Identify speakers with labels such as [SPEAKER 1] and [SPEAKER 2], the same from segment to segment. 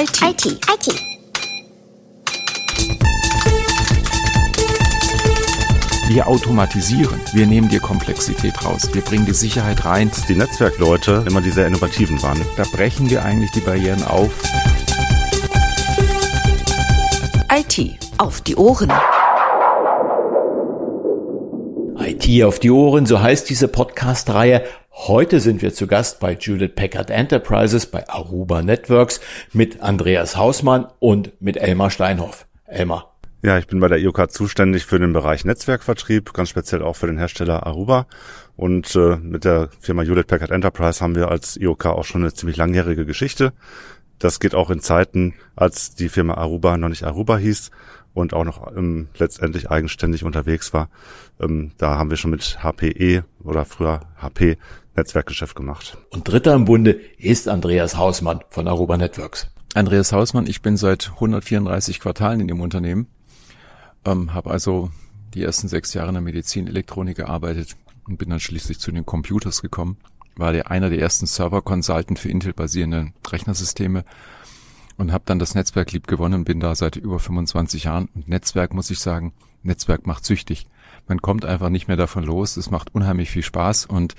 [SPEAKER 1] IT. IT. IT. Wir automatisieren, wir nehmen die Komplexität raus, wir bringen die Sicherheit rein.
[SPEAKER 2] Die Netzwerkleute immer die sehr innovativen waren.
[SPEAKER 1] Da brechen wir eigentlich die Barrieren auf.
[SPEAKER 3] IT auf die Ohren.
[SPEAKER 4] IT auf die Ohren, so heißt diese Podcast-Reihe. Heute sind wir zu Gast bei Judith Packard Enterprises, bei Aruba Networks mit Andreas Hausmann und mit Elmar Steinhoff. Elmar,
[SPEAKER 2] ja, ich bin bei der IOK zuständig für den Bereich Netzwerkvertrieb, ganz speziell auch für den Hersteller Aruba. Und äh, mit der Firma Hewlett Packard Enterprise haben wir als IOK auch schon eine ziemlich langjährige Geschichte. Das geht auch in Zeiten, als die Firma Aruba noch nicht Aruba hieß und auch noch ähm, letztendlich eigenständig unterwegs war. Ähm, da haben wir schon mit HPE oder früher HP Netzwerkgeschäft gemacht.
[SPEAKER 4] Und dritter im Bunde ist Andreas Hausmann von Aruba Networks.
[SPEAKER 5] Andreas Hausmann, ich bin seit 134 Quartalen in dem Unternehmen ähm, habe also die ersten sechs Jahre in der Medizinelektronik gearbeitet und bin dann schließlich zu den Computers gekommen. War der einer der ersten Server-Consultant für Intel-basierende Rechnersysteme und habe dann das Netzwerk lieb gewonnen und bin da seit über 25 Jahren. Und Netzwerk, muss ich sagen, Netzwerk macht süchtig. Man kommt einfach nicht mehr davon los. Es macht unheimlich viel Spaß und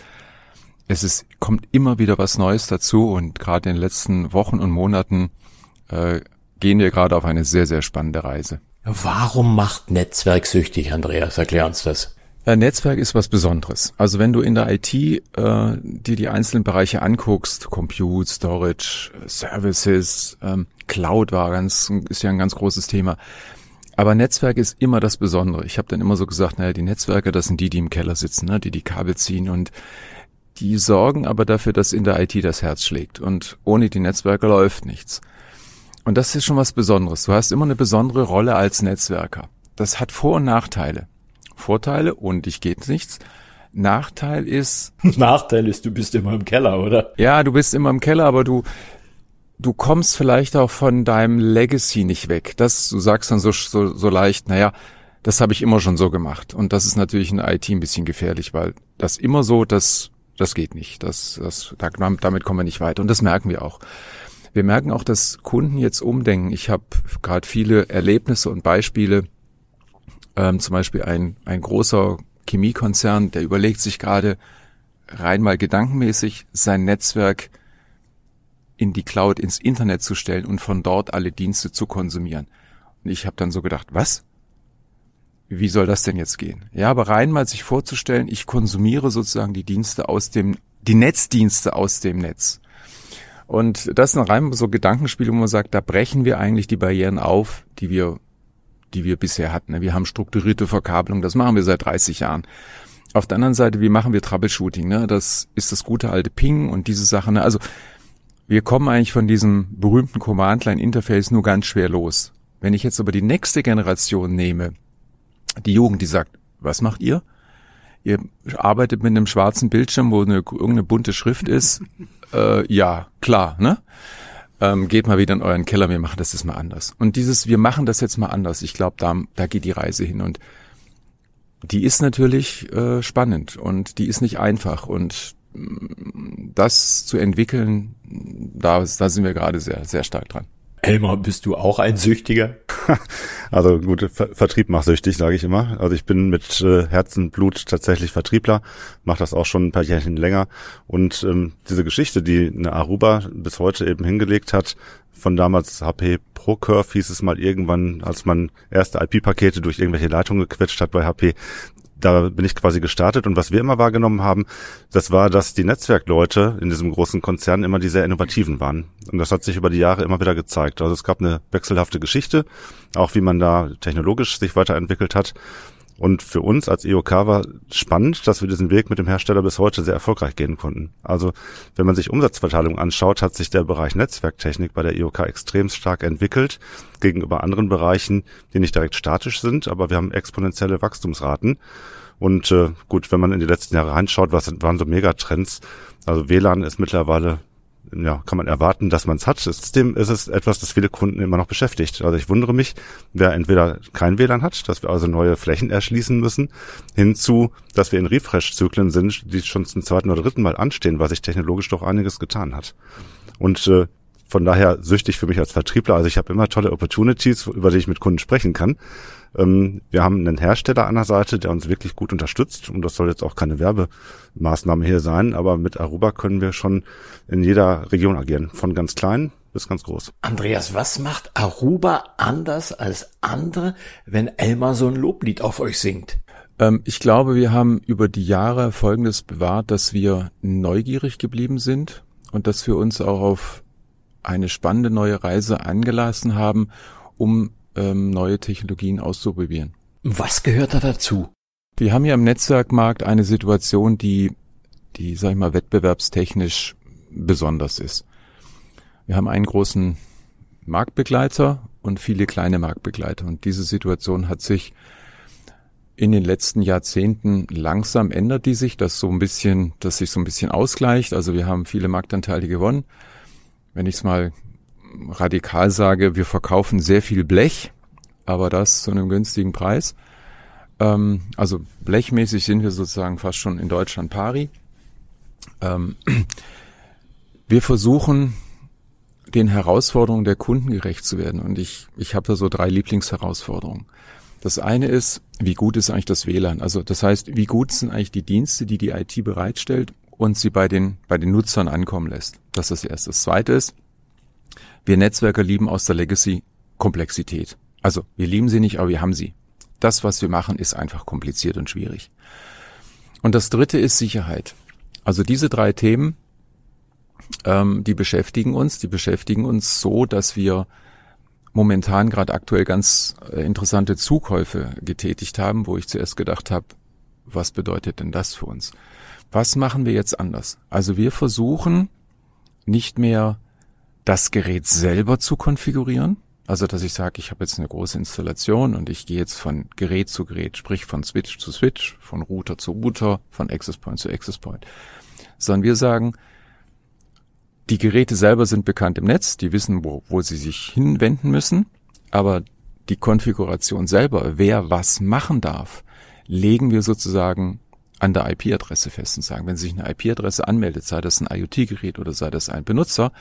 [SPEAKER 5] es ist, kommt immer wieder was Neues dazu und gerade in den letzten Wochen und Monaten äh, gehen wir gerade auf eine sehr, sehr spannende Reise.
[SPEAKER 4] Warum macht Netzwerk süchtig, Andreas? Erklär uns das.
[SPEAKER 5] Ein Netzwerk ist was Besonderes. Also wenn du in der IT äh, dir die einzelnen Bereiche anguckst, Compute, Storage, Services, ähm, Cloud war ganz, ist ja ein ganz großes Thema. Aber Netzwerk ist immer das Besondere. Ich habe dann immer so gesagt, naja, die Netzwerke, das sind die, die im Keller sitzen, ne, die die Kabel ziehen und die sorgen aber dafür, dass in der IT das Herz schlägt. Und ohne die Netzwerke läuft nichts. Und das ist schon was Besonderes. Du hast immer eine besondere Rolle als Netzwerker. Das hat Vor- und Nachteile. Vorteile, ohne dich geht nichts. Nachteil ist.
[SPEAKER 4] Nachteil ist, du bist immer im Keller, oder?
[SPEAKER 5] Ja, du bist immer im Keller, aber du, du kommst vielleicht auch von deinem Legacy nicht weg. Das, du sagst dann so, so, so leicht, naja, das habe ich immer schon so gemacht. Und das ist natürlich in IT ein bisschen gefährlich, weil das immer so, das, das geht nicht. Das, das, damit kommen wir nicht weiter. Und das merken wir auch. Wir merken auch, dass Kunden jetzt umdenken. Ich habe gerade viele Erlebnisse und Beispiele. Ähm, zum Beispiel ein, ein großer Chemiekonzern, der überlegt sich gerade rein mal gedankenmäßig sein Netzwerk in die Cloud, ins Internet zu stellen und von dort alle Dienste zu konsumieren. Und ich habe dann so gedacht, was? Wie soll das denn jetzt gehen? Ja, aber rein mal sich vorzustellen, ich konsumiere sozusagen die Dienste aus dem, die Netzdienste aus dem Netz. Und das sind rein so Gedankenspiele, wo man sagt, da brechen wir eigentlich die Barrieren auf, die wir, die wir bisher hatten. Wir haben strukturierte Verkabelung, das machen wir seit 30 Jahren. Auf der anderen Seite, wie machen wir Troubleshooting? Ne? Das ist das gute alte Ping und diese Sachen. Ne? Also wir kommen eigentlich von diesem berühmten Command-Line-Interface nur ganz schwer los. Wenn ich jetzt aber die nächste Generation nehme, die Jugend, die sagt, was macht ihr? Ihr arbeitet mit einem schwarzen Bildschirm, wo eine, irgendeine bunte Schrift ist äh, ja, klar, ne? Ähm, geht mal wieder in euren Keller, wir machen das jetzt mal anders. Und dieses, wir machen das jetzt mal anders, ich glaube, da, da geht die Reise hin. Und die ist natürlich äh, spannend und die ist nicht einfach. Und mm, das zu entwickeln, da, da sind wir gerade sehr, sehr stark dran.
[SPEAKER 4] Elmar, bist du auch ein Süchtiger?
[SPEAKER 2] Also gut, Ver Vertrieb macht süchtig, sage ich immer. Also ich bin mit äh, Herzenblut tatsächlich Vertriebler, mache das auch schon ein paar Jährchen länger. Und ähm, diese Geschichte, die eine Aruba bis heute eben hingelegt hat, von damals HP ProCurve hieß es mal irgendwann, als man erste IP-Pakete durch irgendwelche Leitungen gequetscht hat bei HP, da bin ich quasi gestartet und was wir immer wahrgenommen haben, das war, dass die Netzwerkleute in diesem großen Konzern immer die sehr innovativen waren. Und das hat sich über die Jahre immer wieder gezeigt. Also es gab eine wechselhafte Geschichte, auch wie man da technologisch sich weiterentwickelt hat. Und für uns als EOK war spannend, dass wir diesen Weg mit dem Hersteller bis heute sehr erfolgreich gehen konnten. Also wenn man sich Umsatzverteilung anschaut, hat sich der Bereich Netzwerktechnik bei der EOK extrem stark entwickelt gegenüber anderen Bereichen, die nicht direkt statisch sind, aber wir haben exponentielle Wachstumsraten. Und äh, gut, wenn man in die letzten Jahre reinschaut, was waren so Megatrends? Also WLAN ist mittlerweile ja, kann man erwarten, dass man es hat. Trotzdem ist es etwas, das viele Kunden immer noch beschäftigt. Also ich wundere mich, wer entweder kein WLAN hat, dass wir also neue Flächen erschließen müssen, hinzu, dass wir in Refresh-Zyklen sind, die schon zum zweiten oder dritten Mal anstehen, weil sich technologisch doch einiges getan hat. Und äh, von daher süchtig für mich als Vertriebler. Also ich habe immer tolle Opportunities, über die ich mit Kunden sprechen kann. Ähm, wir haben einen Hersteller an der Seite, der uns wirklich gut unterstützt. Und das soll jetzt auch keine Werbemaßnahme hier sein. Aber mit Aruba können wir schon in jeder Region agieren. Von ganz klein bis ganz groß.
[SPEAKER 4] Andreas, was macht Aruba anders als andere, wenn Elmar so ein Loblied auf euch singt?
[SPEAKER 5] Ähm, ich glaube, wir haben über die Jahre Folgendes bewahrt, dass wir neugierig geblieben sind und dass wir uns auch auf eine spannende neue Reise angelassen haben, um ähm, neue Technologien auszuprobieren.
[SPEAKER 4] Was gehört da dazu?
[SPEAKER 5] Wir haben ja im Netzwerkmarkt eine Situation, die, die, sag ich mal, wettbewerbstechnisch besonders ist. Wir haben einen großen Marktbegleiter und viele kleine Marktbegleiter. Und diese Situation hat sich in den letzten Jahrzehnten langsam ändert die sich, dass so ein bisschen, dass sich so ein bisschen ausgleicht. Also wir haben viele Marktanteile gewonnen. Wenn ich es mal radikal sage, wir verkaufen sehr viel Blech, aber das zu einem günstigen Preis. Ähm, also blechmäßig sind wir sozusagen fast schon in Deutschland pari. Ähm, wir versuchen den Herausforderungen der Kunden gerecht zu werden und ich, ich habe da so drei Lieblingsherausforderungen. Das eine ist, wie gut ist eigentlich das WLAN? Also das heißt, wie gut sind eigentlich die Dienste, die die IT bereitstellt und sie bei den, bei den Nutzern ankommen lässt? Das ist das erste. Das zweite ist, wir Netzwerker lieben aus der Legacy Komplexität. Also wir lieben sie nicht, aber wir haben sie. Das, was wir machen, ist einfach kompliziert und schwierig. Und das dritte ist Sicherheit. Also diese drei Themen, ähm, die beschäftigen uns, die beschäftigen uns so, dass wir momentan gerade aktuell ganz äh, interessante Zukäufe getätigt haben, wo ich zuerst gedacht habe, was bedeutet denn das für uns? Was machen wir jetzt anders? Also wir versuchen nicht mehr das Gerät selber zu konfigurieren. Also, dass ich sage, ich habe jetzt eine große Installation und ich gehe jetzt von Gerät zu Gerät, sprich von Switch zu Switch, von Router zu Router, von Access Point zu Access Point. Sondern wir sagen, die Geräte selber sind bekannt im Netz, die wissen, wo, wo sie sich hinwenden müssen, aber die Konfiguration selber, wer was machen darf, legen wir sozusagen an der IP-Adresse fest und sagen, wenn sich eine IP-Adresse anmeldet, sei das ein IoT-Gerät oder sei das ein Benutzer,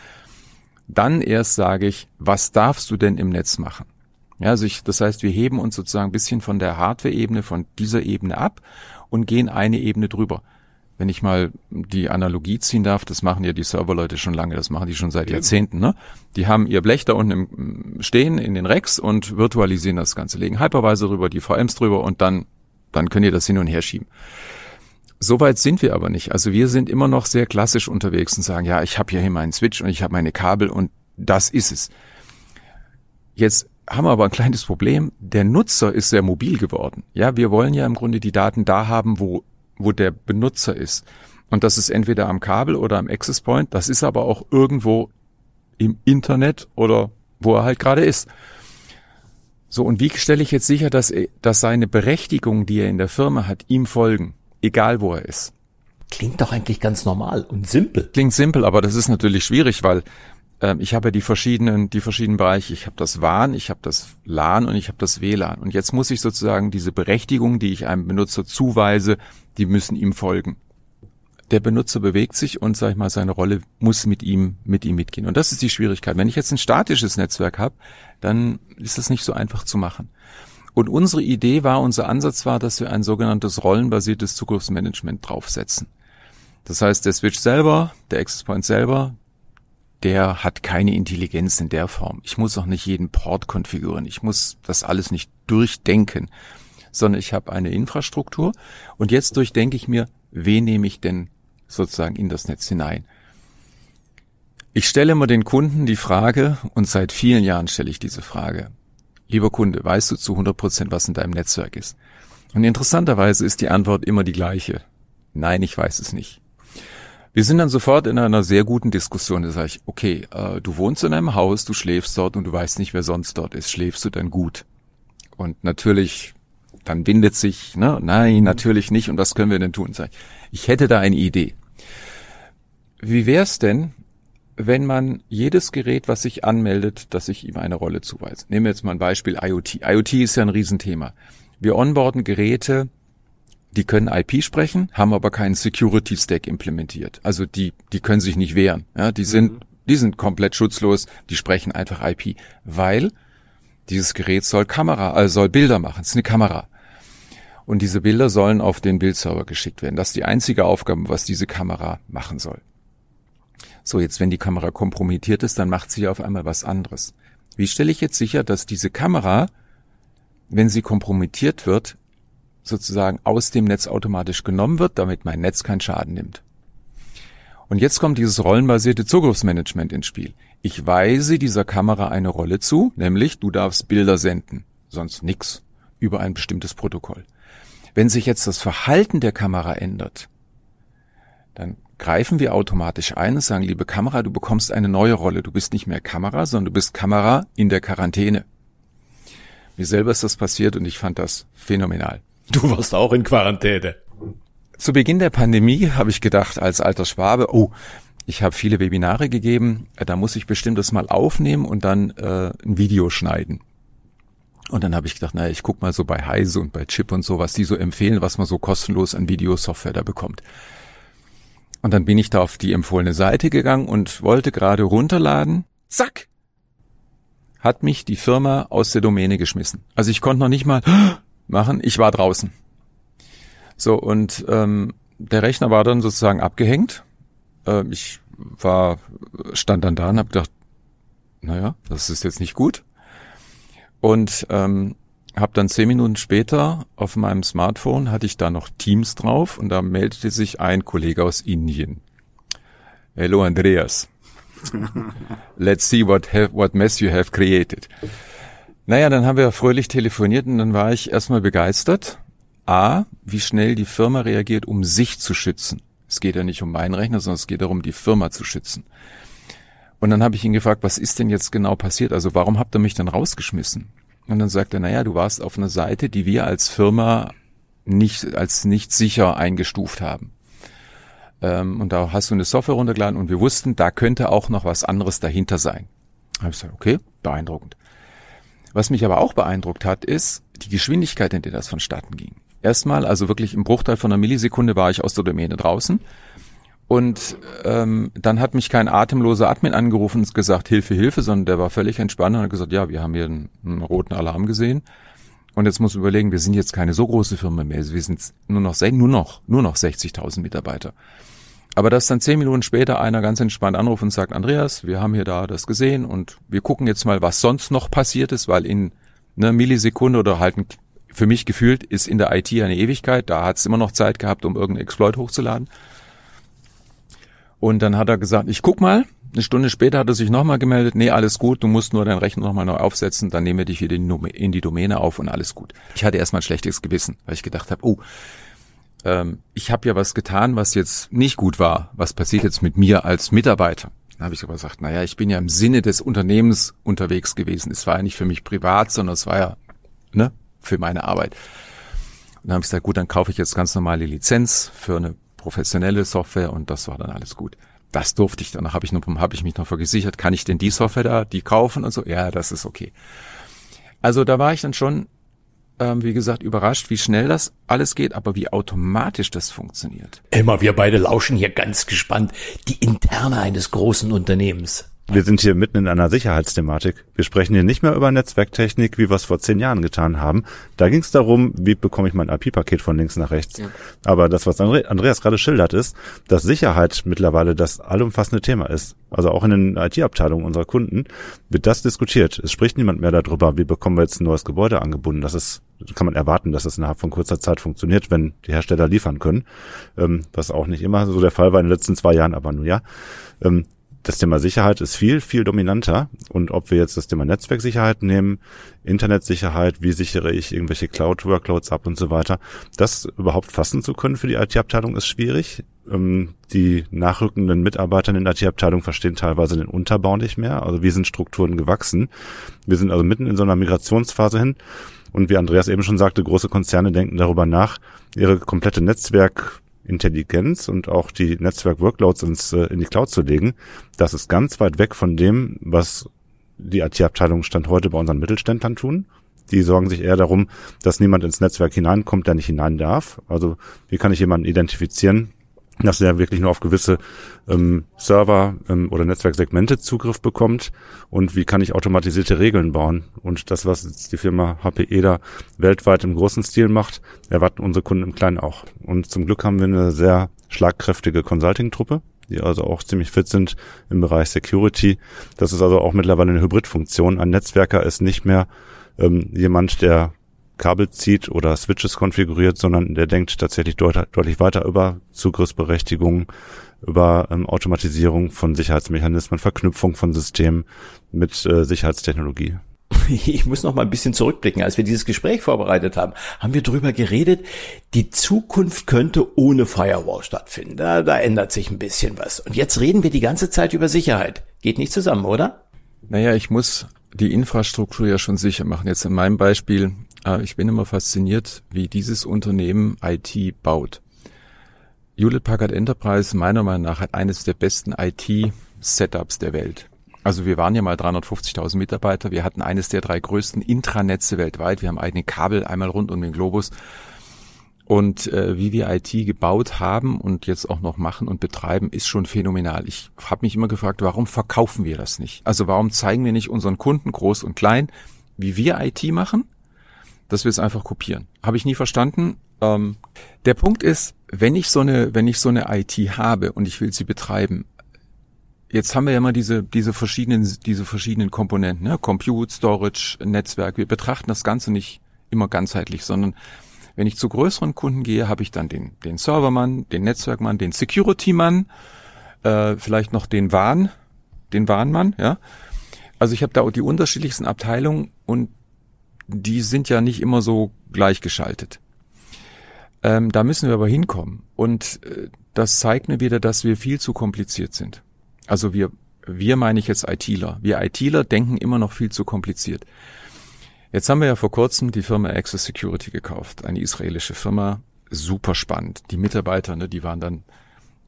[SPEAKER 5] dann erst sage ich, was darfst du denn im Netz machen? Ja, also ich, das heißt, wir heben uns sozusagen ein bisschen von der Hardware-Ebene, von dieser Ebene ab und gehen eine Ebene drüber. Wenn ich mal die Analogie ziehen darf, das machen ja die Serverleute schon lange, das machen die schon seit Jahrzehnten. Ne? Die haben ihr Blech da unten im, stehen in den Racks und virtualisieren das Ganze, legen Hypervisor drüber, die VMs drüber und dann, dann könnt ihr das hin und her schieben. Soweit sind wir aber nicht. Also wir sind immer noch sehr klassisch unterwegs und sagen, ja, ich habe hier meinen Switch und ich habe meine Kabel und das ist es. Jetzt haben wir aber ein kleines Problem. Der Nutzer ist sehr mobil geworden. Ja, wir wollen ja im Grunde die Daten da haben, wo, wo der Benutzer ist. Und das ist entweder am Kabel oder am Access Point. Das ist aber auch irgendwo im Internet oder wo er halt gerade ist. So, und wie stelle ich jetzt sicher, dass, dass seine Berechtigung, die er in der Firma hat, ihm folgen? Egal wo er ist.
[SPEAKER 4] Klingt doch eigentlich ganz normal und simpel.
[SPEAKER 5] Klingt simpel, aber das ist natürlich schwierig, weil äh, ich habe die verschiedenen, die verschiedenen Bereiche. Ich habe das WAN, ich habe das LAN und ich habe das WLAN. Und jetzt muss ich sozusagen diese Berechtigung, die ich einem Benutzer zuweise, die müssen ihm folgen. Der Benutzer bewegt sich und, sag ich mal, seine Rolle muss mit ihm, mit ihm mitgehen. Und das ist die Schwierigkeit. Wenn ich jetzt ein statisches Netzwerk habe, dann ist das nicht so einfach zu machen. Und unsere Idee war, unser Ansatz war, dass wir ein sogenanntes rollenbasiertes Zugriffsmanagement draufsetzen. Das heißt, der Switch selber, der Access Point selber, der hat keine Intelligenz in der Form. Ich muss auch nicht jeden Port konfigurieren. Ich muss das alles nicht durchdenken, sondern ich habe eine Infrastruktur und jetzt durchdenke ich mir, wen nehme ich denn sozusagen in das Netz hinein. Ich stelle immer den Kunden die Frage, und seit vielen Jahren stelle ich diese Frage, Lieber Kunde, weißt du zu 100 Prozent, was in deinem Netzwerk ist? Und interessanterweise ist die Antwort immer die gleiche. Nein, ich weiß es nicht. Wir sind dann sofort in einer sehr guten Diskussion. Da sage ich, okay, äh, du wohnst in einem Haus, du schläfst dort und du weißt nicht, wer sonst dort ist. Schläfst du dann gut? Und natürlich, dann bindet sich, ne? nein, natürlich nicht. Und was können wir denn tun? Ich, ich hätte da eine Idee. Wie wär's denn, wenn man jedes Gerät, was sich anmeldet, dass ich ihm eine Rolle zuweise. Nehmen wir jetzt mal ein Beispiel IoT. IoT ist ja ein Riesenthema. Wir onboarden Geräte, die können IP sprechen, haben aber keinen Security Stack implementiert. Also die, die können sich nicht wehren. Ja, die sind, mhm. Die sind komplett schutzlos, die sprechen einfach IP, weil dieses Gerät soll Kamera, also soll Bilder machen. Es ist eine Kamera. Und diese Bilder sollen auf den Bildserver geschickt werden. Das ist die einzige Aufgabe, was diese Kamera machen soll. So, jetzt wenn die Kamera kompromittiert ist, dann macht sie auf einmal was anderes. Wie stelle ich jetzt sicher, dass diese Kamera, wenn sie kompromittiert wird, sozusagen aus dem Netz automatisch genommen wird, damit mein Netz keinen Schaden nimmt? Und jetzt kommt dieses rollenbasierte Zugriffsmanagement ins Spiel. Ich weise dieser Kamera eine Rolle zu, nämlich du darfst Bilder senden, sonst nix, über ein bestimmtes Protokoll. Wenn sich jetzt das Verhalten der Kamera ändert, dann greifen wir automatisch ein und sagen, liebe Kamera, du bekommst eine neue Rolle. Du bist nicht mehr Kamera, sondern du bist Kamera in der Quarantäne. Mir selber ist das passiert und ich fand das phänomenal.
[SPEAKER 4] Du warst auch in Quarantäne.
[SPEAKER 5] Zu Beginn der Pandemie habe ich gedacht, als alter Schwabe, oh, ich habe viele Webinare gegeben, da muss ich bestimmt das mal aufnehmen und dann äh, ein Video schneiden. Und dann habe ich gedacht, naja, ich guck mal so bei Heise und bei Chip und so, was die so empfehlen, was man so kostenlos an Videosoftware da bekommt. Und dann bin ich da auf die empfohlene Seite gegangen und wollte gerade runterladen. Zack! Hat mich die Firma aus der Domäne geschmissen. Also ich konnte noch nicht mal machen, ich war draußen. So, und ähm, der Rechner war dann sozusagen abgehängt. Äh, ich war, stand dann da und habe gedacht, naja, das ist jetzt nicht gut. Und ähm, habe dann zehn Minuten später auf meinem Smartphone hatte ich da noch Teams drauf und da meldete sich ein Kollege aus Indien. Hello Andreas. Let's see what, have, what mess you have created. Naja, dann haben wir fröhlich telefoniert und dann war ich erstmal begeistert. A, wie schnell die Firma reagiert, um sich zu schützen. Es geht ja nicht um meinen Rechner, sondern es geht darum, die Firma zu schützen. Und dann habe ich ihn gefragt, was ist denn jetzt genau passiert? Also warum habt ihr mich dann rausgeschmissen? Und dann sagt er, naja, du warst auf einer Seite, die wir als Firma nicht, als nicht sicher eingestuft haben. Ähm, und da hast du eine Software runtergeladen und wir wussten, da könnte auch noch was anderes dahinter sein. Da habe ich gesagt, okay, beeindruckend. Was mich aber auch beeindruckt hat, ist die Geschwindigkeit, in der das vonstatten ging. Erstmal, also wirklich im Bruchteil von einer Millisekunde war ich aus der Domäne draußen. Und ähm, dann hat mich kein atemloser Admin angerufen und gesagt, Hilfe, Hilfe, sondern der war völlig entspannt und hat gesagt, ja, wir haben hier einen, einen roten Alarm gesehen. Und jetzt muss man überlegen, wir sind jetzt keine so große Firma mehr. Wir sind nur noch, nur noch, nur noch 60.000 Mitarbeiter. Aber dass dann zehn Minuten später einer ganz entspannt anruft und sagt, Andreas, wir haben hier da das gesehen und wir gucken jetzt mal, was sonst noch passiert ist, weil in einer Millisekunde oder halt für mich gefühlt ist in der IT eine Ewigkeit. Da hat es immer noch Zeit gehabt, um irgendeinen Exploit hochzuladen. Und dann hat er gesagt, ich guck mal. Eine Stunde später hat er sich nochmal gemeldet, nee, alles gut, du musst nur deinen Rechner nochmal neu aufsetzen, dann nehmen wir dich wieder in die Domäne auf und alles gut. Ich hatte erstmal ein schlechtes Gewissen, weil ich gedacht habe, oh, ähm, ich habe ja was getan, was jetzt nicht gut war. Was passiert jetzt mit mir als Mitarbeiter? Dann habe ich aber gesagt, naja, ich bin ja im Sinne des Unternehmens unterwegs gewesen. Es war ja nicht für mich privat, sondern es war ja ne, für meine Arbeit. Und dann habe ich gesagt, gut, dann kaufe ich jetzt ganz normale Lizenz für eine professionelle Software und das war dann alles gut. Das durfte ich. Danach habe ich, hab ich mich noch vergesichert, kann ich denn die Software da, die kaufen und so? Ja, das ist okay. Also da war ich dann schon, ähm, wie gesagt, überrascht, wie schnell das alles geht, aber wie automatisch das funktioniert.
[SPEAKER 4] Immer, wir beide lauschen hier ganz gespannt die Interne eines großen Unternehmens.
[SPEAKER 2] Wir sind hier mitten in einer Sicherheitsthematik. Wir sprechen hier nicht mehr über Netzwerktechnik, wie wir es vor zehn Jahren getan haben. Da ging es darum, wie bekomme ich mein IP-Paket von links nach rechts. Ja. Aber das, was Andreas gerade schildert, ist, dass Sicherheit mittlerweile das allumfassende Thema ist. Also auch in den IT-Abteilungen unserer Kunden wird das diskutiert. Es spricht niemand mehr darüber, wie bekommen wir jetzt ein neues Gebäude angebunden. Das ist, kann man erwarten, dass es innerhalb von kurzer Zeit funktioniert, wenn die Hersteller liefern können. Ähm, was auch nicht immer so der Fall war in den letzten zwei Jahren, aber nur ja. Ähm, das Thema Sicherheit ist viel, viel dominanter. Und ob wir jetzt das Thema Netzwerksicherheit nehmen, Internetsicherheit, wie sichere ich irgendwelche Cloud-Workloads ab und so weiter, das überhaupt fassen zu können für die IT-Abteilung ist schwierig. Ähm, die nachrückenden Mitarbeiter in der IT-Abteilung verstehen teilweise den Unterbau nicht mehr. Also wie sind Strukturen gewachsen? Wir sind also mitten in so einer Migrationsphase hin. Und wie Andreas eben schon sagte, große Konzerne denken darüber nach, ihre komplette Netzwerk Intelligenz und auch die Netzwerk-Workloads ins, äh, in die Cloud zu legen, das ist ganz weit weg von dem, was die IT-Abteilung Stand heute bei unseren Mittelständlern tun. Die sorgen sich eher darum, dass niemand ins Netzwerk hineinkommt, der nicht hinein darf. Also wie kann ich jemanden identifizieren, dass er wirklich nur auf gewisse ähm, Server ähm, oder Netzwerksegmente Zugriff bekommt und wie kann ich automatisierte Regeln bauen. Und das, was jetzt die Firma HPE da weltweit im großen Stil macht, erwarten unsere Kunden im Kleinen auch. Und zum Glück haben wir eine sehr schlagkräftige Consulting-Truppe, die also auch ziemlich fit sind im Bereich Security. Das ist also auch mittlerweile eine Hybridfunktion. Ein Netzwerker ist nicht mehr ähm, jemand, der Kabel zieht oder Switches konfiguriert, sondern der denkt tatsächlich deut deutlich weiter über Zugriffsberechtigungen, über ähm, Automatisierung von Sicherheitsmechanismen, Verknüpfung von Systemen mit äh, Sicherheitstechnologie.
[SPEAKER 4] Ich muss noch mal ein bisschen zurückblicken. Als wir dieses Gespräch vorbereitet haben, haben wir darüber geredet, die Zukunft könnte ohne Firewall stattfinden. Da, da ändert sich ein bisschen was. Und jetzt reden wir die ganze Zeit über Sicherheit. Geht nicht zusammen, oder?
[SPEAKER 5] Naja, ich muss die Infrastruktur ja schon sicher machen. Jetzt in meinem Beispiel, ich bin immer fasziniert, wie dieses Unternehmen IT baut. Hewlett Packard Enterprise meiner Meinung nach hat eines der besten IT-Setups der Welt. Also wir waren ja mal 350.000 Mitarbeiter, wir hatten eines der drei größten Intranetze weltweit, wir haben eigene Kabel einmal rund um den Globus. Und äh, wie wir IT gebaut haben und jetzt auch noch machen und betreiben, ist schon phänomenal. Ich habe mich immer gefragt, warum verkaufen wir das nicht? Also warum zeigen wir nicht unseren Kunden groß und klein, wie wir IT machen, dass wir es einfach kopieren? Habe ich nie verstanden. Ähm, der Punkt ist, wenn ich so eine, wenn ich so eine IT habe und ich will sie betreiben, jetzt haben wir ja immer diese, diese verschiedenen, diese verschiedenen Komponenten, ne? Compute, Storage, Netzwerk. Wir betrachten das Ganze nicht immer ganzheitlich, sondern wenn ich zu größeren Kunden gehe, habe ich dann den, den Servermann, den Netzwerkmann, den Security-Mann, äh, vielleicht noch den Warn, den Warnmann, ja. Also ich habe da die unterschiedlichsten Abteilungen und die sind ja nicht immer so gleichgeschaltet. Ähm, da müssen wir aber hinkommen. Und äh, das zeigt mir wieder, dass wir viel zu kompliziert sind. Also wir, wir meine ich jetzt ITler. Wir ITler denken immer noch viel zu kompliziert. Jetzt haben wir ja vor kurzem die Firma Access Security gekauft, eine israelische Firma, super spannend. Die Mitarbeiter, ne, die waren dann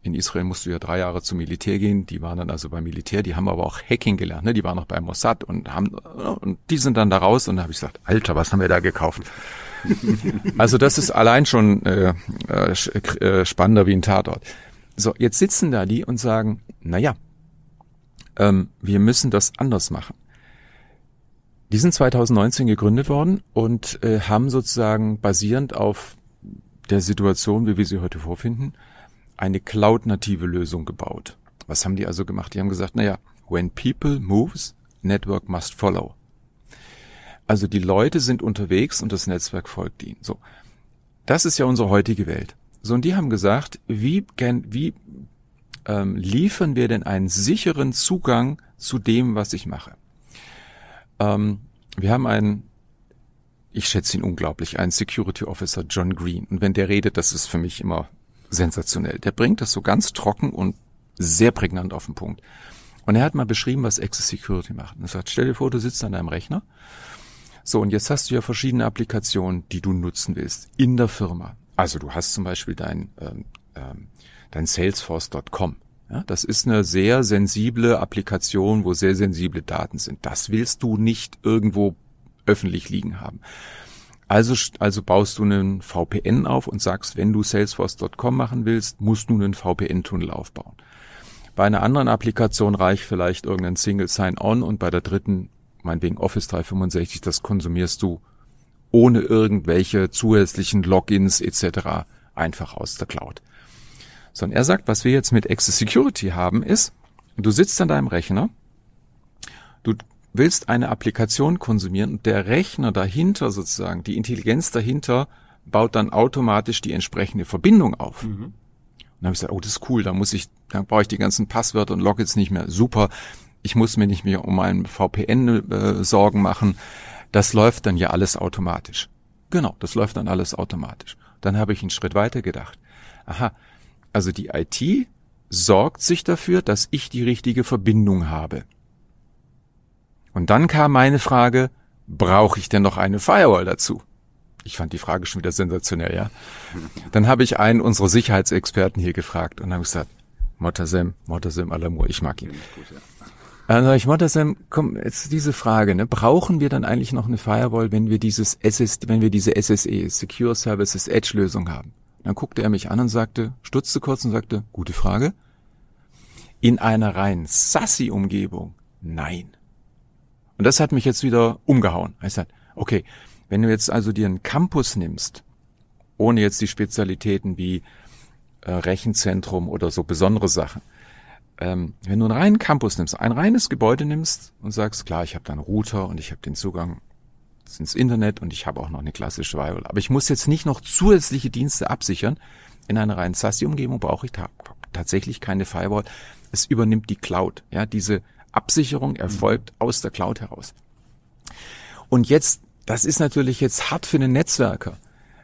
[SPEAKER 5] in Israel musst du ja drei Jahre zum Militär gehen. Die waren dann also beim Militär, die haben aber auch Hacking gelernt. Ne? Die waren noch beim Mossad und haben und die sind dann da raus und da habe ich gesagt, Alter, was haben wir da gekauft? also das ist allein schon äh, äh, äh, spannender wie ein Tatort. So, jetzt sitzen da die und sagen, na ja, ähm, wir müssen das anders machen. Die sind 2019 gegründet worden und äh, haben sozusagen basierend auf der Situation, wie wir sie heute vorfinden, eine Cloud-native Lösung gebaut. Was haben die also gemacht? Die haben gesagt, naja, when people moves, network must follow. Also die Leute sind unterwegs und das Netzwerk folgt ihnen. So. Das ist ja unsere heutige Welt. So, und die haben gesagt, wie, wie ähm, liefern wir denn einen sicheren Zugang zu dem, was ich mache? Ähm, wir haben einen, ich schätze ihn unglaublich, einen Security Officer John Green. Und wenn der redet, das ist für mich immer sensationell. Der bringt das so ganz trocken und sehr prägnant auf den Punkt. Und er hat mal beschrieben, was Access Security macht. Er sagt, stell dir vor, du sitzt an deinem Rechner. So, und jetzt hast du ja verschiedene Applikationen, die du nutzen willst in der Firma. Also du hast zum Beispiel dein, ähm, ähm, dein Salesforce.com. Ja, das ist eine sehr sensible Applikation, wo sehr sensible Daten sind. Das willst du nicht irgendwo öffentlich liegen haben. Also, also baust du einen VPN auf und sagst, wenn du Salesforce.com machen willst, musst du einen VPN-Tunnel aufbauen. Bei einer anderen Applikation reicht vielleicht irgendein Single Sign-On und bei der dritten, meinetwegen Office 365, das konsumierst du ohne irgendwelche zusätzlichen Logins etc. einfach aus der Cloud. Sondern er sagt, was wir jetzt mit Access Security haben, ist, du sitzt an deinem Rechner, du willst eine Applikation konsumieren und der Rechner dahinter sozusagen, die Intelligenz dahinter, baut dann automatisch die entsprechende Verbindung auf. Mhm. Und dann habe ich gesagt, oh, das ist cool, da muss ich, da brauche ich die ganzen Passwörter und Logins nicht mehr. Super, ich muss mir nicht mehr um einen VPN äh, Sorgen machen. Das läuft dann ja alles automatisch. Genau, das läuft dann alles automatisch. Dann habe ich einen Schritt weiter gedacht. Aha, also die IT sorgt sich dafür, dass ich die richtige Verbindung habe. Und dann kam meine Frage, brauche ich denn noch eine Firewall dazu? Ich fand die Frage schon wieder sensationell, ja. Dann habe ich einen unserer Sicherheitsexperten hier gefragt und habe gesagt, Mottasem, Mottasem Alamur, ich mag ihn. Also ich Mottasem, komm, jetzt diese Frage, ne? Brauchen wir dann eigentlich noch eine Firewall, wenn wir dieses SS, wenn wir diese SSE, Secure Services Edge Lösung haben? Dann guckte er mich an und sagte, stutzte kurz und sagte, gute Frage. In einer rein Sassi-Umgebung? Nein. Und das hat mich jetzt wieder umgehauen. Ich sagte, okay, wenn du jetzt also dir einen Campus nimmst, ohne jetzt die Spezialitäten wie äh, Rechenzentrum oder so besondere Sachen, ähm, wenn du einen reinen Campus nimmst, ein reines Gebäude nimmst und sagst, klar, ich habe da einen Router und ich habe den Zugang ins Internet und ich habe auch noch eine klassische Firewall, aber ich muss jetzt nicht noch zusätzliche Dienste absichern. In einer reinen SASI-Umgebung brauche ich ta tatsächlich keine Firewall. Es übernimmt die Cloud. Ja, diese Absicherung erfolgt aus der Cloud heraus. Und jetzt, das ist natürlich jetzt hart für den Netzwerker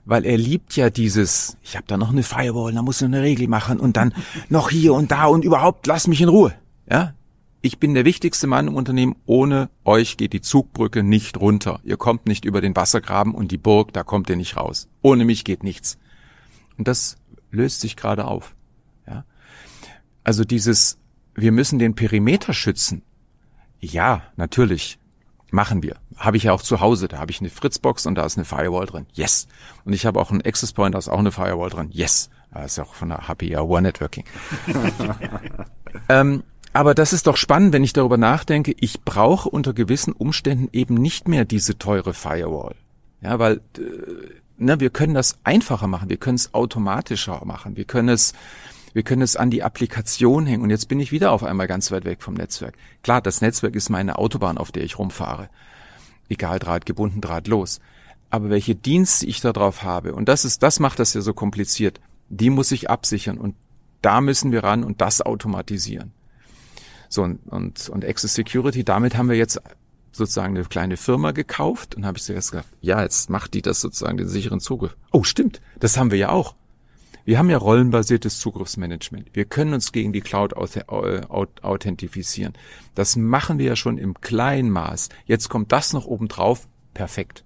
[SPEAKER 5] weil er liebt ja dieses, ich habe da noch eine Firewall, da muss ich eine Regel machen und dann noch hier und da und überhaupt, lass mich in Ruhe. Ja, ich bin der wichtigste Mann im Unternehmen, ohne euch geht die Zugbrücke nicht runter. Ihr kommt nicht über den Wassergraben und die Burg, da kommt ihr nicht raus. Ohne mich geht nichts. Und das löst sich gerade auf. Ja? Also dieses, wir müssen den Perimeter schützen. Ja, natürlich. Machen wir. Habe ich ja auch zu Hause. Da habe ich eine Fritzbox und da ist eine Firewall drin. Yes. Und ich habe auch einen Access Point, da ist auch eine Firewall drin. Yes. Da ist ja auch von der HPA One Networking. ähm, aber das ist doch spannend, wenn ich darüber nachdenke. Ich brauche unter gewissen Umständen eben nicht mehr diese teure Firewall. Ja, weil äh, ne, wir können das einfacher machen. Wir können es automatischer machen. Wir können es wir können es an die Applikation hängen. Und jetzt bin ich wieder auf einmal ganz weit weg vom Netzwerk. Klar, das Netzwerk ist meine Autobahn, auf der ich rumfahre. Egal, Draht gebunden, Draht los. Aber welche Dienste ich da drauf habe, und das ist, das macht das ja so kompliziert, die muss ich absichern. Und da müssen wir ran und das automatisieren. So, und, und, und Access Security, damit haben wir jetzt sozusagen eine kleine Firma gekauft und habe ich zuerst gesagt, ja, jetzt macht die das sozusagen den sicheren Zugriff. Oh, stimmt, das haben wir ja auch. Wir haben ja rollenbasiertes Zugriffsmanagement. Wir können uns gegen die Cloud authentifizieren. Das machen wir ja schon im kleinen Maß. Jetzt kommt das noch oben drauf. Perfekt.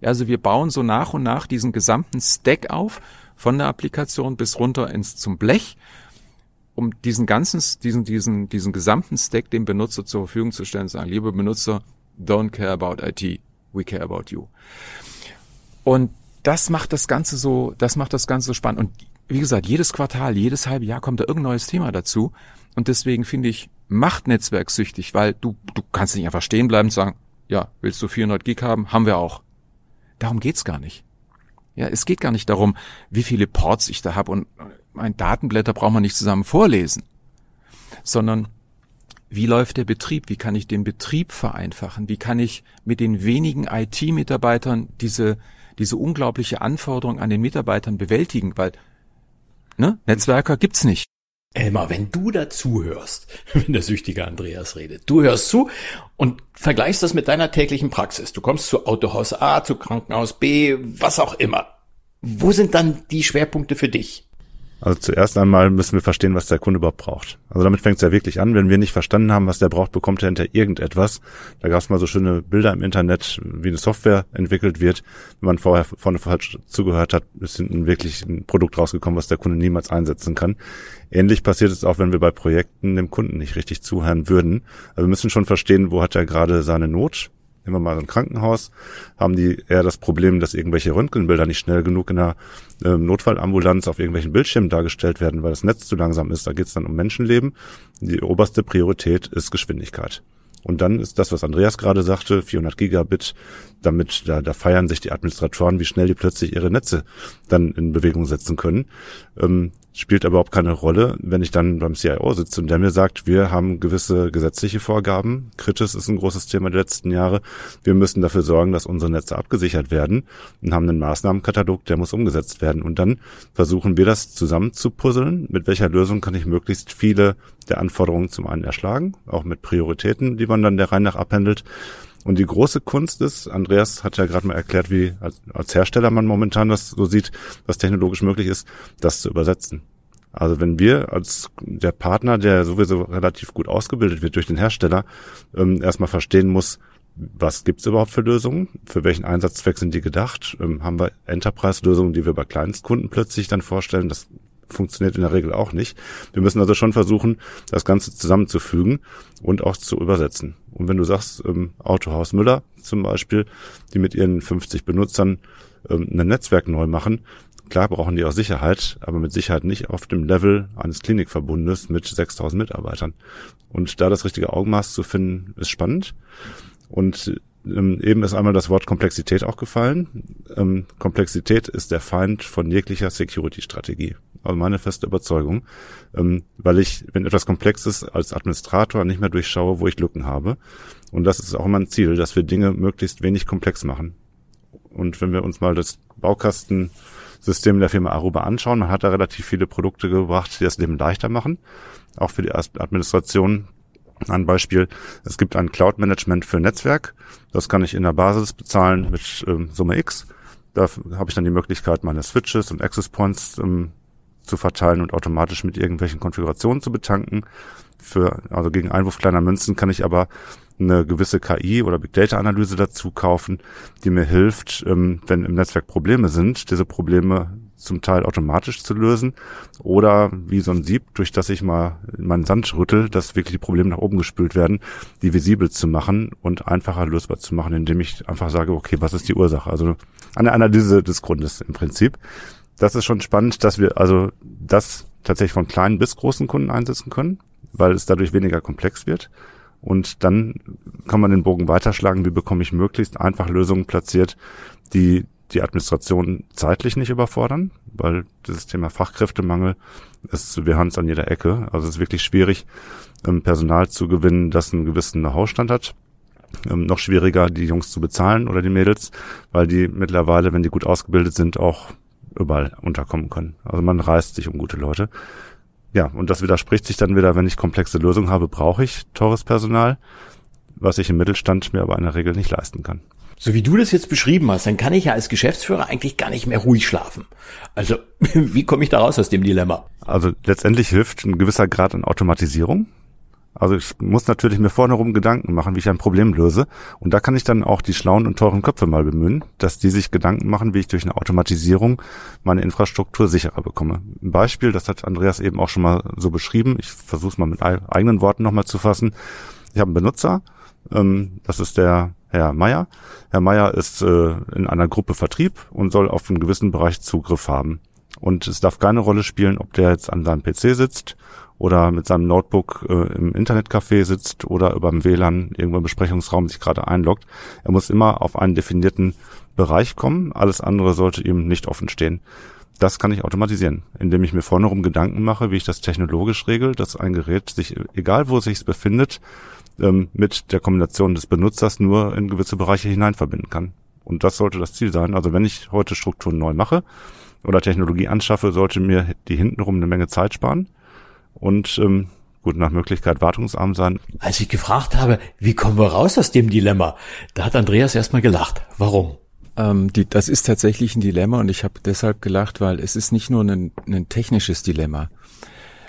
[SPEAKER 5] Also wir bauen so nach und nach diesen gesamten Stack auf, von der Applikation bis runter ins zum Blech, um diesen ganzen, diesen, diesen, diesen gesamten Stack dem Benutzer zur Verfügung zu stellen, sagen, lieber Benutzer, don't care about IT, we care about you. Und das macht das Ganze so, das macht das Ganze so spannend. Und wie gesagt, jedes Quartal, jedes halbe Jahr kommt da irgendein neues Thema dazu. Und deswegen finde ich, macht Netzwerk süchtig, weil du, du kannst nicht einfach stehen bleiben und sagen, ja, willst du 400 Gig haben? Haben wir auch. Darum geht's gar nicht. Ja, es geht gar nicht darum, wie viele Ports ich da habe und mein Datenblätter braucht man nicht zusammen vorlesen, sondern wie läuft der Betrieb? Wie kann ich den Betrieb vereinfachen? Wie kann ich mit den wenigen IT-Mitarbeitern diese, diese unglaubliche Anforderung an den Mitarbeitern bewältigen? Weil Ne? Netzwerker gibt's nicht.
[SPEAKER 4] Elmar, wenn du dazu hörst, wenn der süchtige Andreas redet, du hörst zu und vergleichst das mit deiner täglichen Praxis. Du kommst zu Autohaus A, zu Krankenhaus B, was auch immer. Wo sind dann die Schwerpunkte für dich?
[SPEAKER 2] Also zuerst einmal müssen wir verstehen, was der Kunde überhaupt braucht. Also damit fängt es ja wirklich an. Wenn wir nicht verstanden haben, was der braucht, bekommt er hinter irgendetwas. Da gab es mal so schöne Bilder im Internet, wie eine Software entwickelt wird. Wenn man vorher vorne falsch zugehört hat, ist hinten wirklich ein Produkt rausgekommen, was der Kunde niemals einsetzen kann. Ähnlich passiert es auch, wenn wir bei Projekten dem Kunden nicht richtig zuhören würden. Also wir müssen schon verstehen, wo hat er gerade seine Not, nehmen wir mal ein Krankenhaus, haben die eher das Problem, dass irgendwelche Röntgenbilder nicht schnell genug in der äh, Notfallambulanz auf irgendwelchen Bildschirmen dargestellt werden, weil das Netz zu langsam ist. Da geht es dann um Menschenleben. Die oberste Priorität ist Geschwindigkeit. Und dann ist das, was Andreas gerade sagte, 400 Gigabit, damit da, da feiern sich die Administratoren, wie schnell die plötzlich ihre Netze dann in Bewegung setzen können. Ähm, spielt aber überhaupt keine Rolle, wenn ich dann beim CIO sitze und der mir sagt, wir haben gewisse gesetzliche Vorgaben. Kritis ist ein großes Thema der letzten Jahre. Wir müssen dafür sorgen, dass unsere Netze abgesichert werden und haben einen Maßnahmenkatalog, der muss umgesetzt werden. Und dann versuchen wir das zusammen zu puzzeln. Mit welcher Lösung kann ich möglichst viele der Anforderungen zum einen erschlagen, auch mit Prioritäten, die man dann der Reihe nach abhändelt. Und die große Kunst ist, Andreas hat ja gerade mal erklärt, wie als, als Hersteller man momentan das so sieht, was technologisch möglich ist, das zu übersetzen. Also wenn wir als der Partner, der sowieso relativ gut ausgebildet wird durch den Hersteller, ähm, erstmal verstehen muss, was gibt's überhaupt für Lösungen, für welchen Einsatzzweck sind die gedacht, ähm, haben wir Enterprise-Lösungen, die wir bei Kleinstkunden plötzlich dann vorstellen, das funktioniert in der Regel auch nicht. Wir müssen also schon versuchen, das Ganze zusammenzufügen und auch zu übersetzen. Und wenn du sagst, ähm, Autohaus Müller zum Beispiel, die mit ihren 50 Benutzern ähm, ein Netzwerk neu machen, klar brauchen die auch Sicherheit, aber mit Sicherheit nicht auf dem Level eines Klinikverbundes mit 6000 Mitarbeitern. Und da das richtige Augenmaß zu finden, ist spannend. Und ähm, eben ist einmal das Wort Komplexität auch gefallen. Ähm, Komplexität ist der Feind von jeglicher Security-Strategie. Also meine feste Überzeugung, ähm, weil ich, wenn etwas komplex ist, als Administrator nicht mehr durchschaue, wo ich Lücken habe. Und das ist auch immer ein Ziel, dass wir Dinge möglichst wenig komplex machen. Und wenn wir uns mal das Baukastensystem der Firma Aruba anschauen, man hat da relativ viele Produkte gebracht, die das Leben leichter machen, auch für die Administration. Ein Beispiel, es gibt ein Cloud-Management für Netzwerk. Das kann ich in der Basis bezahlen mit ähm, Summe X. Da habe ich dann die Möglichkeit, meine Switches und Access Points ähm, zu verteilen und automatisch mit irgendwelchen Konfigurationen zu betanken. Für, also gegen Einwurf kleiner Münzen kann ich aber eine gewisse KI oder Big Data Analyse dazu kaufen, die mir hilft, ähm, wenn im Netzwerk Probleme sind, diese Probleme zum Teil automatisch zu lösen oder wie so ein Sieb, durch das ich mal meinen Sand rüttel, dass wirklich die Probleme nach oben gespült werden, die visibel zu machen und einfacher lösbar zu machen, indem ich einfach sage, okay, was ist die Ursache? Also eine Analyse des Grundes im Prinzip. Das ist schon spannend, dass wir also das tatsächlich von kleinen bis großen Kunden einsetzen können, weil es dadurch weniger komplex wird. Und dann kann man den Bogen weiterschlagen, wie bekomme ich möglichst einfach Lösungen platziert, die die Administration zeitlich nicht überfordern, weil dieses Thema Fachkräftemangel ist, wir haben es an jeder Ecke. Also es ist wirklich schwierig, ähm, Personal zu gewinnen, das einen gewissen Know-how-Stand hat. Ähm, noch schwieriger, die Jungs zu bezahlen oder die Mädels, weil die mittlerweile, wenn die gut ausgebildet sind, auch überall unterkommen können. Also man reißt sich um gute Leute. Ja, und das widerspricht sich dann wieder, wenn ich komplexe Lösungen habe, brauche ich teures Personal, was ich im Mittelstand mir aber in der Regel nicht leisten kann.
[SPEAKER 4] So wie du das jetzt beschrieben hast, dann kann ich ja als Geschäftsführer eigentlich gar nicht mehr ruhig schlafen. Also, wie komme ich da raus aus dem Dilemma?
[SPEAKER 2] Also letztendlich hilft ein gewisser Grad an Automatisierung. Also ich muss natürlich mir vorne rum Gedanken machen, wie ich ein Problem löse. Und da kann ich dann auch die schlauen und teuren Köpfe mal bemühen, dass die sich Gedanken machen, wie ich durch eine Automatisierung meine Infrastruktur sicherer bekomme. Ein Beispiel, das hat Andreas eben auch schon mal so beschrieben. Ich versuche es mal mit eigenen Worten nochmal zu fassen. Ich habe einen Benutzer, ähm, das ist der Herr Meier. Herr Meier ist äh, in einer Gruppe Vertrieb und soll auf einen gewissen Bereich Zugriff haben. Und es darf keine Rolle spielen, ob der jetzt an seinem PC sitzt oder mit seinem Notebook äh, im Internetcafé sitzt oder über dem WLAN irgendwo im Besprechungsraum sich gerade einloggt. Er muss immer auf einen definierten Bereich kommen. Alles andere sollte ihm nicht offen stehen. Das kann ich automatisieren, indem ich mir vorne rum Gedanken mache, wie ich das technologisch regel, dass ein Gerät sich, egal wo es sich befindet, ähm, mit der Kombination des Benutzers nur in gewisse Bereiche hinein verbinden kann. Und das sollte das Ziel sein. Also wenn ich heute Strukturen neu mache oder Technologie anschaffe, sollte mir die hintenrum eine Menge Zeit sparen und ähm, gut nach Möglichkeit wartungsarm sein.
[SPEAKER 4] Als ich gefragt habe, wie kommen wir raus aus dem Dilemma, da hat Andreas erstmal gelacht. Warum?
[SPEAKER 5] Ähm, die, das ist tatsächlich ein Dilemma und ich habe deshalb gelacht, weil es ist nicht nur ein, ein technisches Dilemma.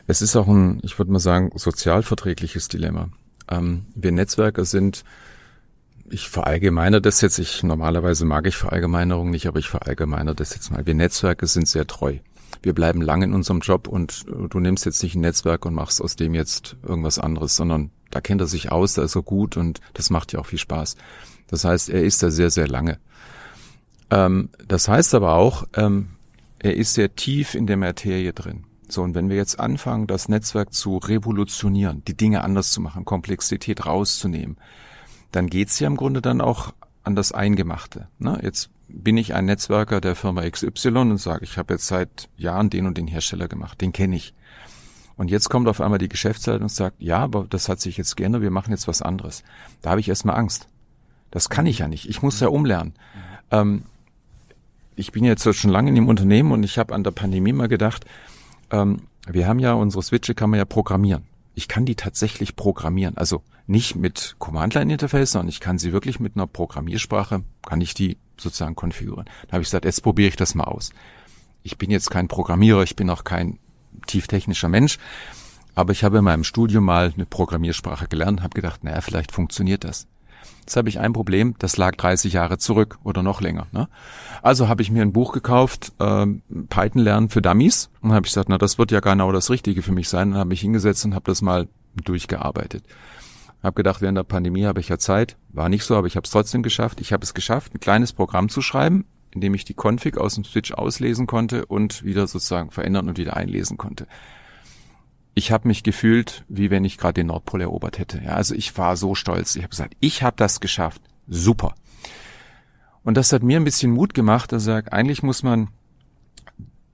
[SPEAKER 5] Es ist auch ein, ich würde mal sagen, sozialverträgliches Dilemma. Ähm, wir Netzwerker sind, ich verallgemeine das jetzt, ich normalerweise mag ich Verallgemeinerung nicht, aber ich verallgemeine das jetzt mal. Wir Netzwerke sind sehr treu wir bleiben lang in unserem Job und du nimmst jetzt nicht ein Netzwerk und machst aus dem jetzt irgendwas anderes, sondern da kennt er sich aus, da ist er gut und das macht ja auch viel Spaß. Das heißt, er ist da sehr, sehr lange. Ähm, das heißt aber auch, ähm, er ist sehr tief in der Materie drin. So, und wenn wir jetzt anfangen, das Netzwerk zu revolutionieren, die Dinge anders zu machen, Komplexität rauszunehmen, dann geht's ja im Grunde dann auch an das Eingemachte. Ne? Jetzt bin ich ein Netzwerker der Firma XY und sage, ich habe jetzt seit Jahren den und den Hersteller gemacht, den kenne ich. Und jetzt kommt auf einmal die Geschäftsleitung und sagt, ja, aber das hat sich jetzt geändert, wir machen jetzt was anderes. Da habe ich erstmal Angst. Das kann ich ja nicht. Ich muss ja umlernen. Ähm, ich bin jetzt schon lange in dem Unternehmen und ich habe an der Pandemie mal gedacht, ähm, wir haben ja unsere Switche kann man ja programmieren. Ich kann die tatsächlich programmieren. Also nicht mit Command-Line-Interface, sondern ich kann sie wirklich mit einer Programmiersprache, kann ich die sozusagen konfigurieren. Da habe ich gesagt, jetzt probiere ich das mal aus. Ich bin jetzt kein Programmierer, ich bin auch kein tieftechnischer Mensch, aber ich habe in meinem Studium mal eine Programmiersprache gelernt habe gedacht, naja, vielleicht funktioniert das. Jetzt habe ich ein Problem, das lag 30 Jahre zurück oder noch länger. Ne? Also habe ich mir ein Buch gekauft, äh, Python lernen für Dummies und habe ich gesagt, na das wird ja genau das Richtige für mich sein. Und habe mich hingesetzt und habe das mal durchgearbeitet. Hab gedacht, während der Pandemie habe ich ja Zeit. War nicht so, aber ich habe es trotzdem geschafft. Ich habe es geschafft, ein kleines Programm zu schreiben indem ich die Config aus dem Switch auslesen konnte und wieder sozusagen verändern und wieder einlesen konnte. Ich habe mich gefühlt, wie wenn ich gerade den Nordpol erobert hätte. Ja, also ich war so stolz. Ich habe gesagt, ich habe das geschafft. Super. Und das hat mir ein bisschen Mut gemacht, dass ich sage, eigentlich muss man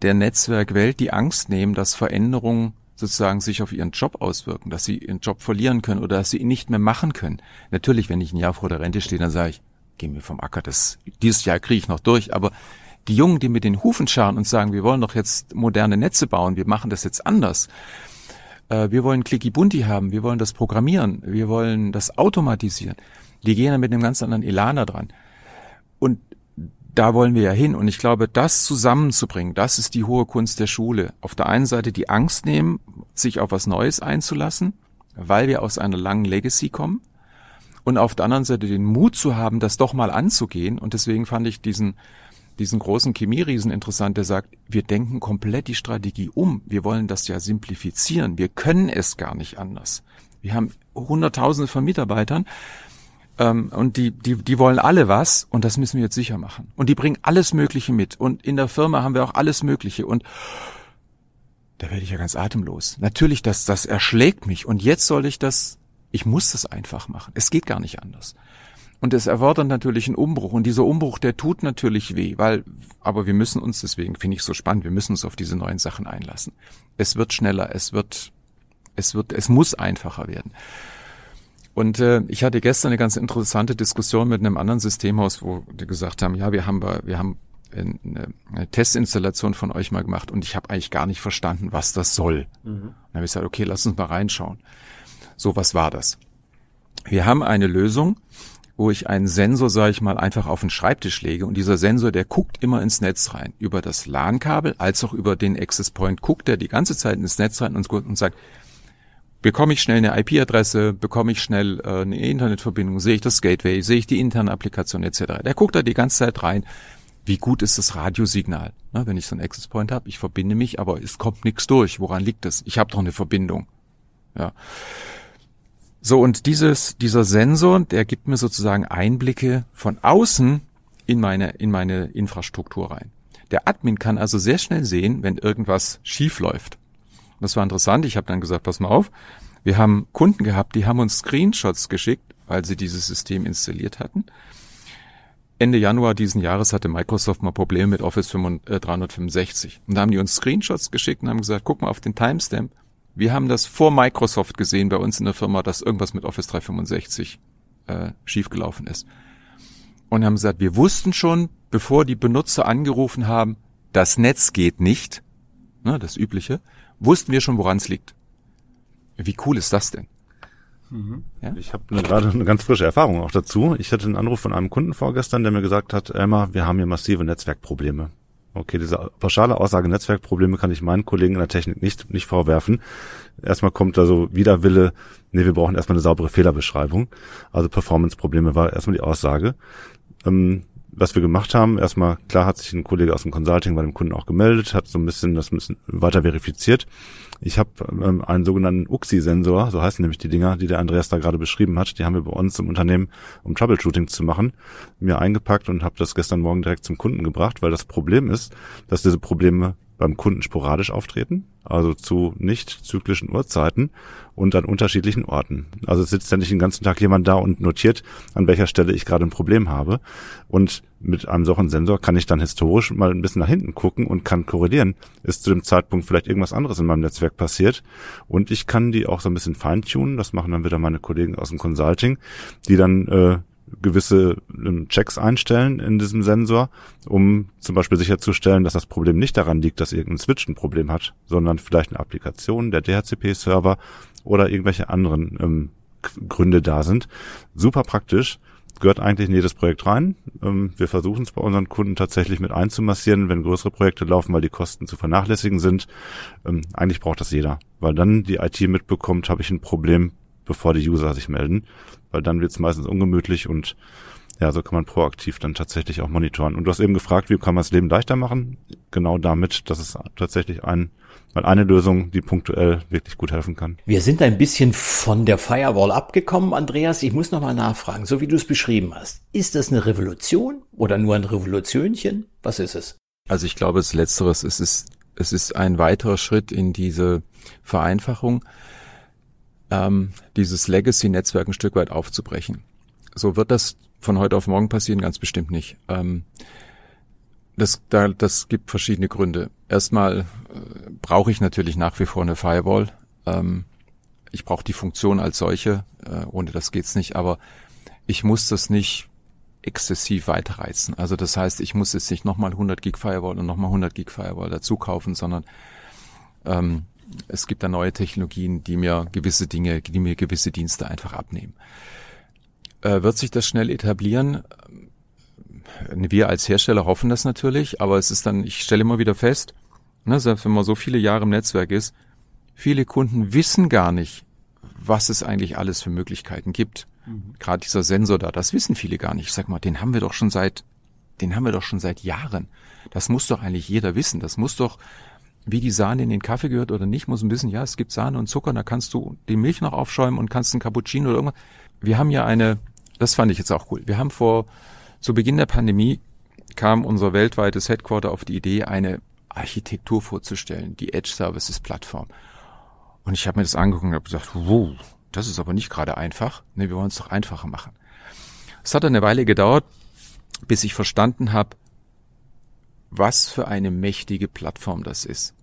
[SPEAKER 5] der Netzwerkwelt die Angst nehmen, dass Veränderungen sozusagen sich auf ihren Job auswirken, dass sie ihren Job verlieren können oder dass sie ihn nicht mehr machen können. Natürlich, wenn ich ein Jahr vor der Rente stehe, dann sage ich, geh mir vom Acker, das, dieses Jahr kriege ich noch durch, aber die Jungen, die mit den Hufen scharen und sagen, wir wollen doch jetzt moderne Netze bauen, wir machen das jetzt anders. Äh, wir wollen Clicky Bunti haben, wir wollen das programmieren, wir wollen das automatisieren. Die gehen dann mit einem ganz anderen Elan da dran. Und da wollen wir ja hin. Und ich glaube, das zusammenzubringen, das ist die hohe Kunst der Schule. Auf der einen Seite die Angst nehmen, sich auf was Neues einzulassen, weil wir aus einer langen Legacy kommen. Und auf der anderen Seite den Mut zu haben, das doch mal anzugehen. Und deswegen fand ich diesen, diesen großen Chemieriesen interessant, der sagt, wir denken komplett die Strategie um. Wir wollen das ja simplifizieren. Wir können es gar nicht anders. Wir haben Hunderttausende von Mitarbeitern ähm, und die, die, die wollen alle was und das müssen wir jetzt sicher machen. Und die bringen alles Mögliche mit. Und in der Firma haben wir auch alles Mögliche. Und da werde ich ja ganz atemlos. Natürlich, das, das erschlägt mich. Und jetzt soll ich das, ich muss das einfach machen. Es geht gar nicht anders. Und es erfordert natürlich einen Umbruch. Und dieser Umbruch, der tut natürlich weh, weil, aber wir müssen uns, deswegen finde ich so spannend, wir müssen uns auf diese neuen Sachen einlassen. Es wird schneller, es wird, es wird, es muss einfacher werden. Und äh, ich hatte gestern eine ganz interessante Diskussion mit einem anderen Systemhaus, wo die gesagt haben, ja, wir haben, wir haben eine, eine Testinstallation von euch mal gemacht und ich habe eigentlich gar nicht verstanden, was das soll. Mhm. Dann habe ich gesagt, okay, lass uns mal reinschauen. So, was war das? Wir haben eine Lösung, wo ich einen Sensor, sage ich mal, einfach auf den Schreibtisch lege und dieser Sensor, der guckt immer ins Netz rein. Über das LAN-Kabel als auch über den Access Point guckt er die ganze Zeit ins Netz rein und, und sagt, bekomme ich schnell eine IP-Adresse, bekomme ich schnell äh, eine Internetverbindung, sehe ich das Gateway, sehe ich die interne Applikation etc. Der guckt da die ganze Zeit rein. Wie gut ist das Radiosignal? Na, wenn ich so einen Access Point habe, ich verbinde mich, aber es kommt nichts durch. Woran liegt es? Ich habe doch eine Verbindung. Ja. So, und dieses, dieser Sensor, der gibt mir sozusagen Einblicke von außen in meine, in meine Infrastruktur rein. Der Admin kann also sehr schnell sehen, wenn irgendwas schief läuft. Das war interessant. Ich habe dann gesagt, pass mal auf, wir haben Kunden gehabt, die haben uns Screenshots geschickt, weil sie dieses System installiert hatten. Ende Januar diesen Jahres hatte Microsoft mal Probleme mit Office 365. Und da haben die uns Screenshots geschickt und haben gesagt, guck mal auf den Timestamp. Wir haben das vor Microsoft gesehen bei uns in der Firma, dass irgendwas mit Office 365 äh, schiefgelaufen ist. Und haben gesagt, wir wussten schon, bevor die Benutzer angerufen haben, das Netz geht nicht, ne, das Übliche wussten wir schon, woran es liegt. Wie cool ist das denn?
[SPEAKER 2] Mhm. Ja? Ich habe ne, gerade eine ganz frische Erfahrung auch dazu. Ich hatte einen Anruf von einem Kunden vorgestern, der mir gesagt hat, Emma, wir haben hier massive Netzwerkprobleme. Okay, diese pauschale Aussage Netzwerkprobleme kann ich meinen Kollegen in der Technik nicht, nicht vorwerfen. Erstmal kommt da so Widerwille, nee, wir brauchen erstmal eine saubere Fehlerbeschreibung. Also Performance-Probleme war erstmal die Aussage. Ähm, was wir gemacht haben, erstmal, klar hat sich ein Kollege aus dem Consulting bei dem Kunden auch gemeldet, hat so ein bisschen das ein bisschen weiter verifiziert. Ich habe ähm, einen sogenannten UXI-Sensor, so heißen nämlich die Dinger, die der Andreas da gerade beschrieben hat, die haben wir bei uns im Unternehmen, um Troubleshooting zu machen, mir eingepackt und habe das gestern Morgen direkt zum Kunden gebracht, weil das Problem ist, dass diese Probleme beim Kunden sporadisch auftreten, also zu nicht zyklischen Uhrzeiten und an unterschiedlichen Orten. Also es sitzt ja nicht den ganzen Tag jemand da und notiert, an welcher Stelle ich gerade ein Problem habe. Und mit einem solchen Sensor kann ich dann historisch mal ein bisschen nach hinten gucken und kann korrelieren, ist zu dem Zeitpunkt vielleicht irgendwas anderes in meinem Netzwerk passiert. Und ich kann die auch so ein bisschen feintunen, das machen dann wieder meine Kollegen aus dem Consulting, die dann äh, gewisse ähm, Checks einstellen in diesem Sensor, um zum Beispiel sicherzustellen, dass das Problem nicht daran liegt, dass irgendein Switch ein Problem hat, sondern vielleicht eine Applikation, der DHCP-Server oder irgendwelche anderen ähm, Gründe da sind. Super praktisch, gehört eigentlich in jedes Projekt rein. Ähm, wir versuchen es bei unseren Kunden tatsächlich mit einzumassieren, wenn größere Projekte laufen, weil die Kosten zu vernachlässigen sind. Ähm, eigentlich braucht das jeder, weil dann die IT mitbekommt, habe ich ein Problem, bevor die User sich melden weil dann wird es meistens ungemütlich und ja, so kann man proaktiv dann tatsächlich auch monitoren. Und du hast eben gefragt, wie kann man das Leben leichter machen? Genau damit, dass es tatsächlich ein, mal eine Lösung, die punktuell wirklich gut helfen kann.
[SPEAKER 4] Wir sind ein bisschen von der Firewall abgekommen, Andreas. Ich muss nochmal nachfragen, so wie du es beschrieben hast. Ist das eine Revolution oder nur ein Revolutionchen? Was ist es?
[SPEAKER 5] Also ich glaube, es Letzteres, es ist, es ist ein weiterer Schritt in diese Vereinfachung, ähm, dieses Legacy-Netzwerk ein Stück weit aufzubrechen. So wird das von heute auf morgen passieren, ganz bestimmt nicht. Ähm, das, da, das gibt verschiedene Gründe. Erstmal äh, brauche ich natürlich nach wie vor eine Firewall. Ähm, ich brauche die Funktion als solche, äh, ohne das geht's nicht, aber ich muss das nicht exzessiv weiterreizen. Also das heißt, ich muss jetzt nicht nochmal 100 Gig Firewall und nochmal 100 Gig Firewall dazu kaufen, sondern ähm, es gibt da neue Technologien, die mir gewisse Dinge, die mir gewisse Dienste einfach abnehmen. Äh, wird sich das schnell etablieren? Wir als Hersteller hoffen das natürlich, aber es ist dann, ich stelle immer wieder fest, ne, selbst wenn man so viele Jahre im Netzwerk ist, viele Kunden wissen gar nicht, was es eigentlich alles für Möglichkeiten gibt. Mhm. Gerade dieser Sensor da, das wissen viele gar nicht. Ich sag mal, den haben wir doch schon seit, den haben wir doch schon seit Jahren. Das muss doch eigentlich jeder wissen. Das muss doch, wie die Sahne in den Kaffee gehört oder nicht, muss ein bisschen, ja, es gibt Sahne und Zucker, da kannst du die Milch noch aufschäumen und kannst einen Cappuccino oder irgendwas. Wir haben ja eine, das fand ich jetzt auch cool. Wir haben vor, zu Beginn der Pandemie kam unser weltweites Headquarter auf die Idee, eine Architektur vorzustellen, die Edge Services Plattform. Und ich habe mir das angeguckt und habe gesagt, wow, das ist aber nicht gerade einfach. Nee, wir wollen es doch einfacher machen. Es hat eine Weile gedauert, bis ich verstanden habe, was für eine mächtige Plattform das ist.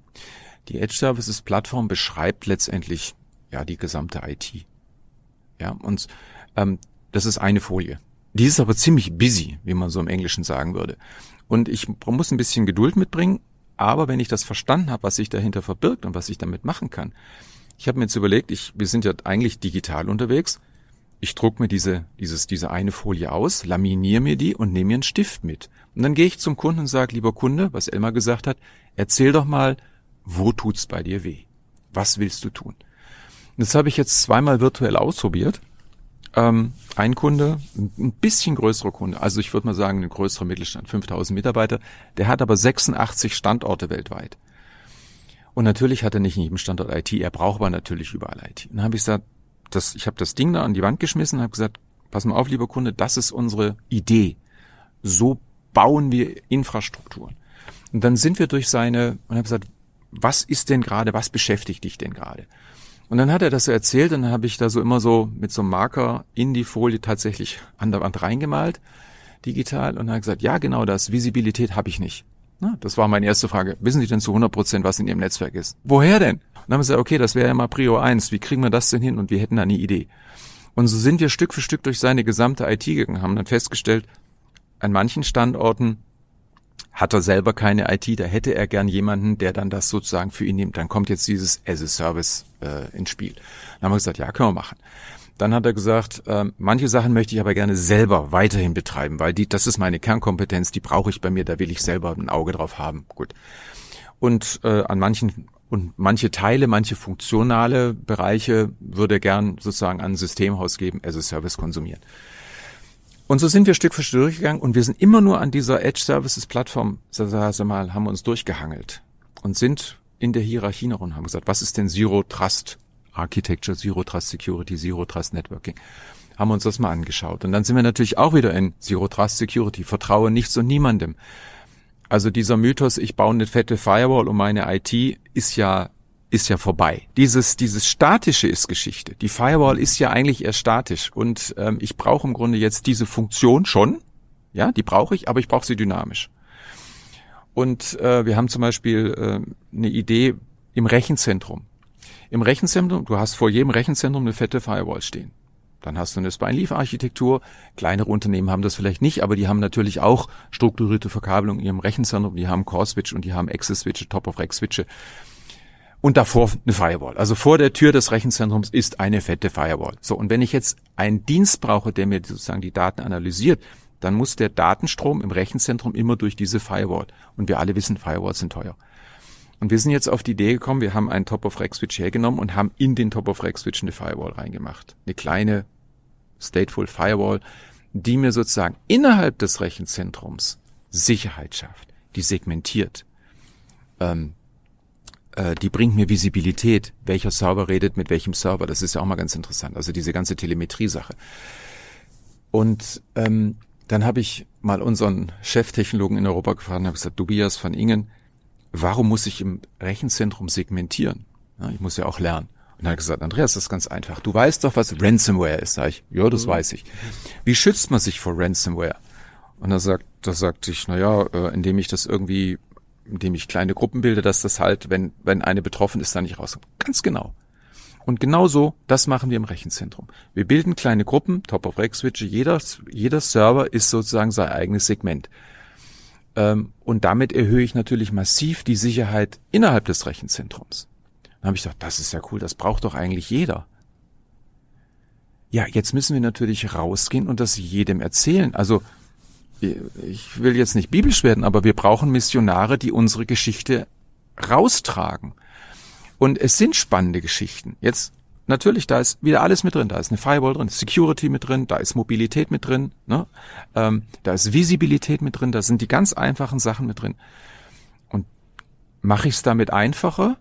[SPEAKER 5] Die Edge Services Plattform beschreibt letztendlich ja die gesamte IT. Ja, und ähm, das ist eine Folie. Die ist aber ziemlich busy, wie man so im Englischen sagen würde. Und ich muss ein bisschen Geduld mitbringen, aber wenn ich das verstanden habe, was sich dahinter verbirgt und was ich damit machen kann, ich habe mir jetzt überlegt, ich, wir sind ja eigentlich digital unterwegs. Ich druck mir diese, dieses, diese eine Folie aus, laminiere mir die und nehme mir einen Stift mit. Und dann gehe ich zum Kunden und sage, lieber Kunde, was Elmar gesagt hat, erzähl doch mal, wo tut's bei dir weh? Was willst du tun? Das habe ich jetzt zweimal virtuell ausprobiert ähm, ein Kunde, ein bisschen größerer Kunde, also ich würde mal sagen, ein größerer Mittelstand, 5000 Mitarbeiter, der hat aber 86 Standorte weltweit. Und natürlich hat er nicht in jedem Standort IT, er braucht aber natürlich überall IT. Und dann habe ich gesagt, das, ich habe das Ding da an die Wand geschmissen und habe gesagt, pass mal auf, lieber Kunde, das ist unsere Idee. So bauen wir Infrastrukturen. Und dann sind wir durch seine, und habe gesagt, was ist denn gerade, was beschäftigt dich denn gerade? Und dann hat er das so erzählt und dann habe ich da so immer so mit so einem Marker in die Folie tatsächlich an der Wand reingemalt, digital, und hat gesagt, ja genau das, Visibilität habe ich nicht. Na, das war meine erste Frage. Wissen Sie denn zu 100 Prozent, was in Ihrem Netzwerk ist? Woher denn? Und dann haben wir gesagt, okay, das wäre ja mal Prio 1. Wie kriegen wir das denn hin? Und wir hätten da eine Idee. Und so sind wir Stück für Stück durch seine gesamte IT gegangen, haben dann festgestellt, an manchen Standorten hat er selber keine IT, da hätte er gern jemanden, der dann das sozusagen für ihn nimmt. Dann kommt jetzt dieses as a Service äh, ins Spiel. Dann haben wir gesagt, ja, können wir machen. Dann hat er gesagt, äh, manche Sachen möchte ich aber gerne selber weiterhin betreiben, weil die, das ist meine Kernkompetenz, die brauche ich bei mir, da will ich selber ein Auge drauf haben. Gut. Und äh, an manchen und manche Teile, manche funktionale Bereiche würde er gern sozusagen an ein Systemhaus geben, as a Service konsumieren. Und so sind wir Stück für Stück durchgegangen und wir sind immer nur an dieser Edge Services Plattform, also mal, haben uns durchgehangelt und sind in der Hierarchie noch und haben gesagt, was ist denn Zero Trust Architecture, Zero Trust Security, Zero Trust Networking? Haben uns das mal angeschaut. Und dann sind wir natürlich auch wieder in Zero Trust Security, vertraue nichts und niemandem. Also dieser Mythos, ich baue eine fette Firewall um meine IT, ist ja ist ja vorbei. Dieses, dieses Statische ist Geschichte. Die Firewall ist ja eigentlich eher statisch und ähm, ich brauche im Grunde jetzt diese Funktion schon. Ja, die brauche ich, aber ich brauche sie dynamisch. Und äh, wir haben zum Beispiel äh, eine Idee im Rechenzentrum. Im Rechenzentrum, du hast vor jedem Rechenzentrum eine fette Firewall stehen. Dann hast du eine Spine-Leaf-Architektur. Kleinere Unternehmen haben das vielleicht nicht, aber die haben natürlich auch strukturierte Verkabelung in ihrem Rechenzentrum. Die haben Core-Switch und die haben Access-Switche, Top-of-Rack-Switche und davor eine Firewall. Also vor der Tür des Rechenzentrums ist eine fette Firewall. So, und wenn ich jetzt einen Dienst brauche, der mir sozusagen die Daten analysiert, dann muss der Datenstrom im Rechenzentrum immer durch diese Firewall. Und wir alle wissen, Firewalls sind teuer. Und wir sind jetzt auf die Idee gekommen, wir haben einen Top-of-Rack-Switch hergenommen und haben in den Top-of-Rack-Switch eine Firewall reingemacht. Eine kleine Stateful Firewall, die mir sozusagen innerhalb des Rechenzentrums Sicherheit schafft, die segmentiert, ähm, äh, die bringt mir Visibilität, welcher Server redet mit welchem Server. Das ist ja auch mal ganz interessant. Also diese ganze Telemetrie-Sache. Und ähm, dann habe ich mal unseren Cheftechnologen in Europa gefragt und habe gesagt, Tobias van Ingen, warum muss ich im Rechenzentrum segmentieren? Ja, ich muss ja auch lernen. Und er hat gesagt, Andreas, das ist ganz einfach. Du weißt doch, was Ransomware ist. Sag ich, ja, das mhm. weiß ich. Wie schützt man sich vor Ransomware? Und er sagt, da sagt ich, na ja, äh, indem ich das irgendwie indem ich kleine Gruppen bilde, dass das halt, wenn, wenn eine betroffen ist, da nicht rauskommt. Ganz genau. Und genauso, das machen wir im Rechenzentrum. Wir bilden kleine Gruppen, Top-of-Rack-Switche, jeder, jeder Server ist sozusagen sein eigenes Segment. Ähm, und damit erhöhe ich natürlich massiv die Sicherheit innerhalb des Rechenzentrums. Dann habe ich gedacht, das ist ja cool, das braucht doch eigentlich jeder. Ja, jetzt müssen wir natürlich rausgehen und das jedem erzählen. Also ich will jetzt nicht biblisch werden, aber wir brauchen Missionare, die unsere Geschichte raustragen. Und es sind spannende Geschichten. Jetzt natürlich, da ist wieder alles mit drin. Da ist eine Firewall drin, Security mit drin, da ist Mobilität mit drin, ne? ähm, da ist Visibilität mit drin, da sind die ganz einfachen Sachen mit drin. Und mache ich es damit einfacher?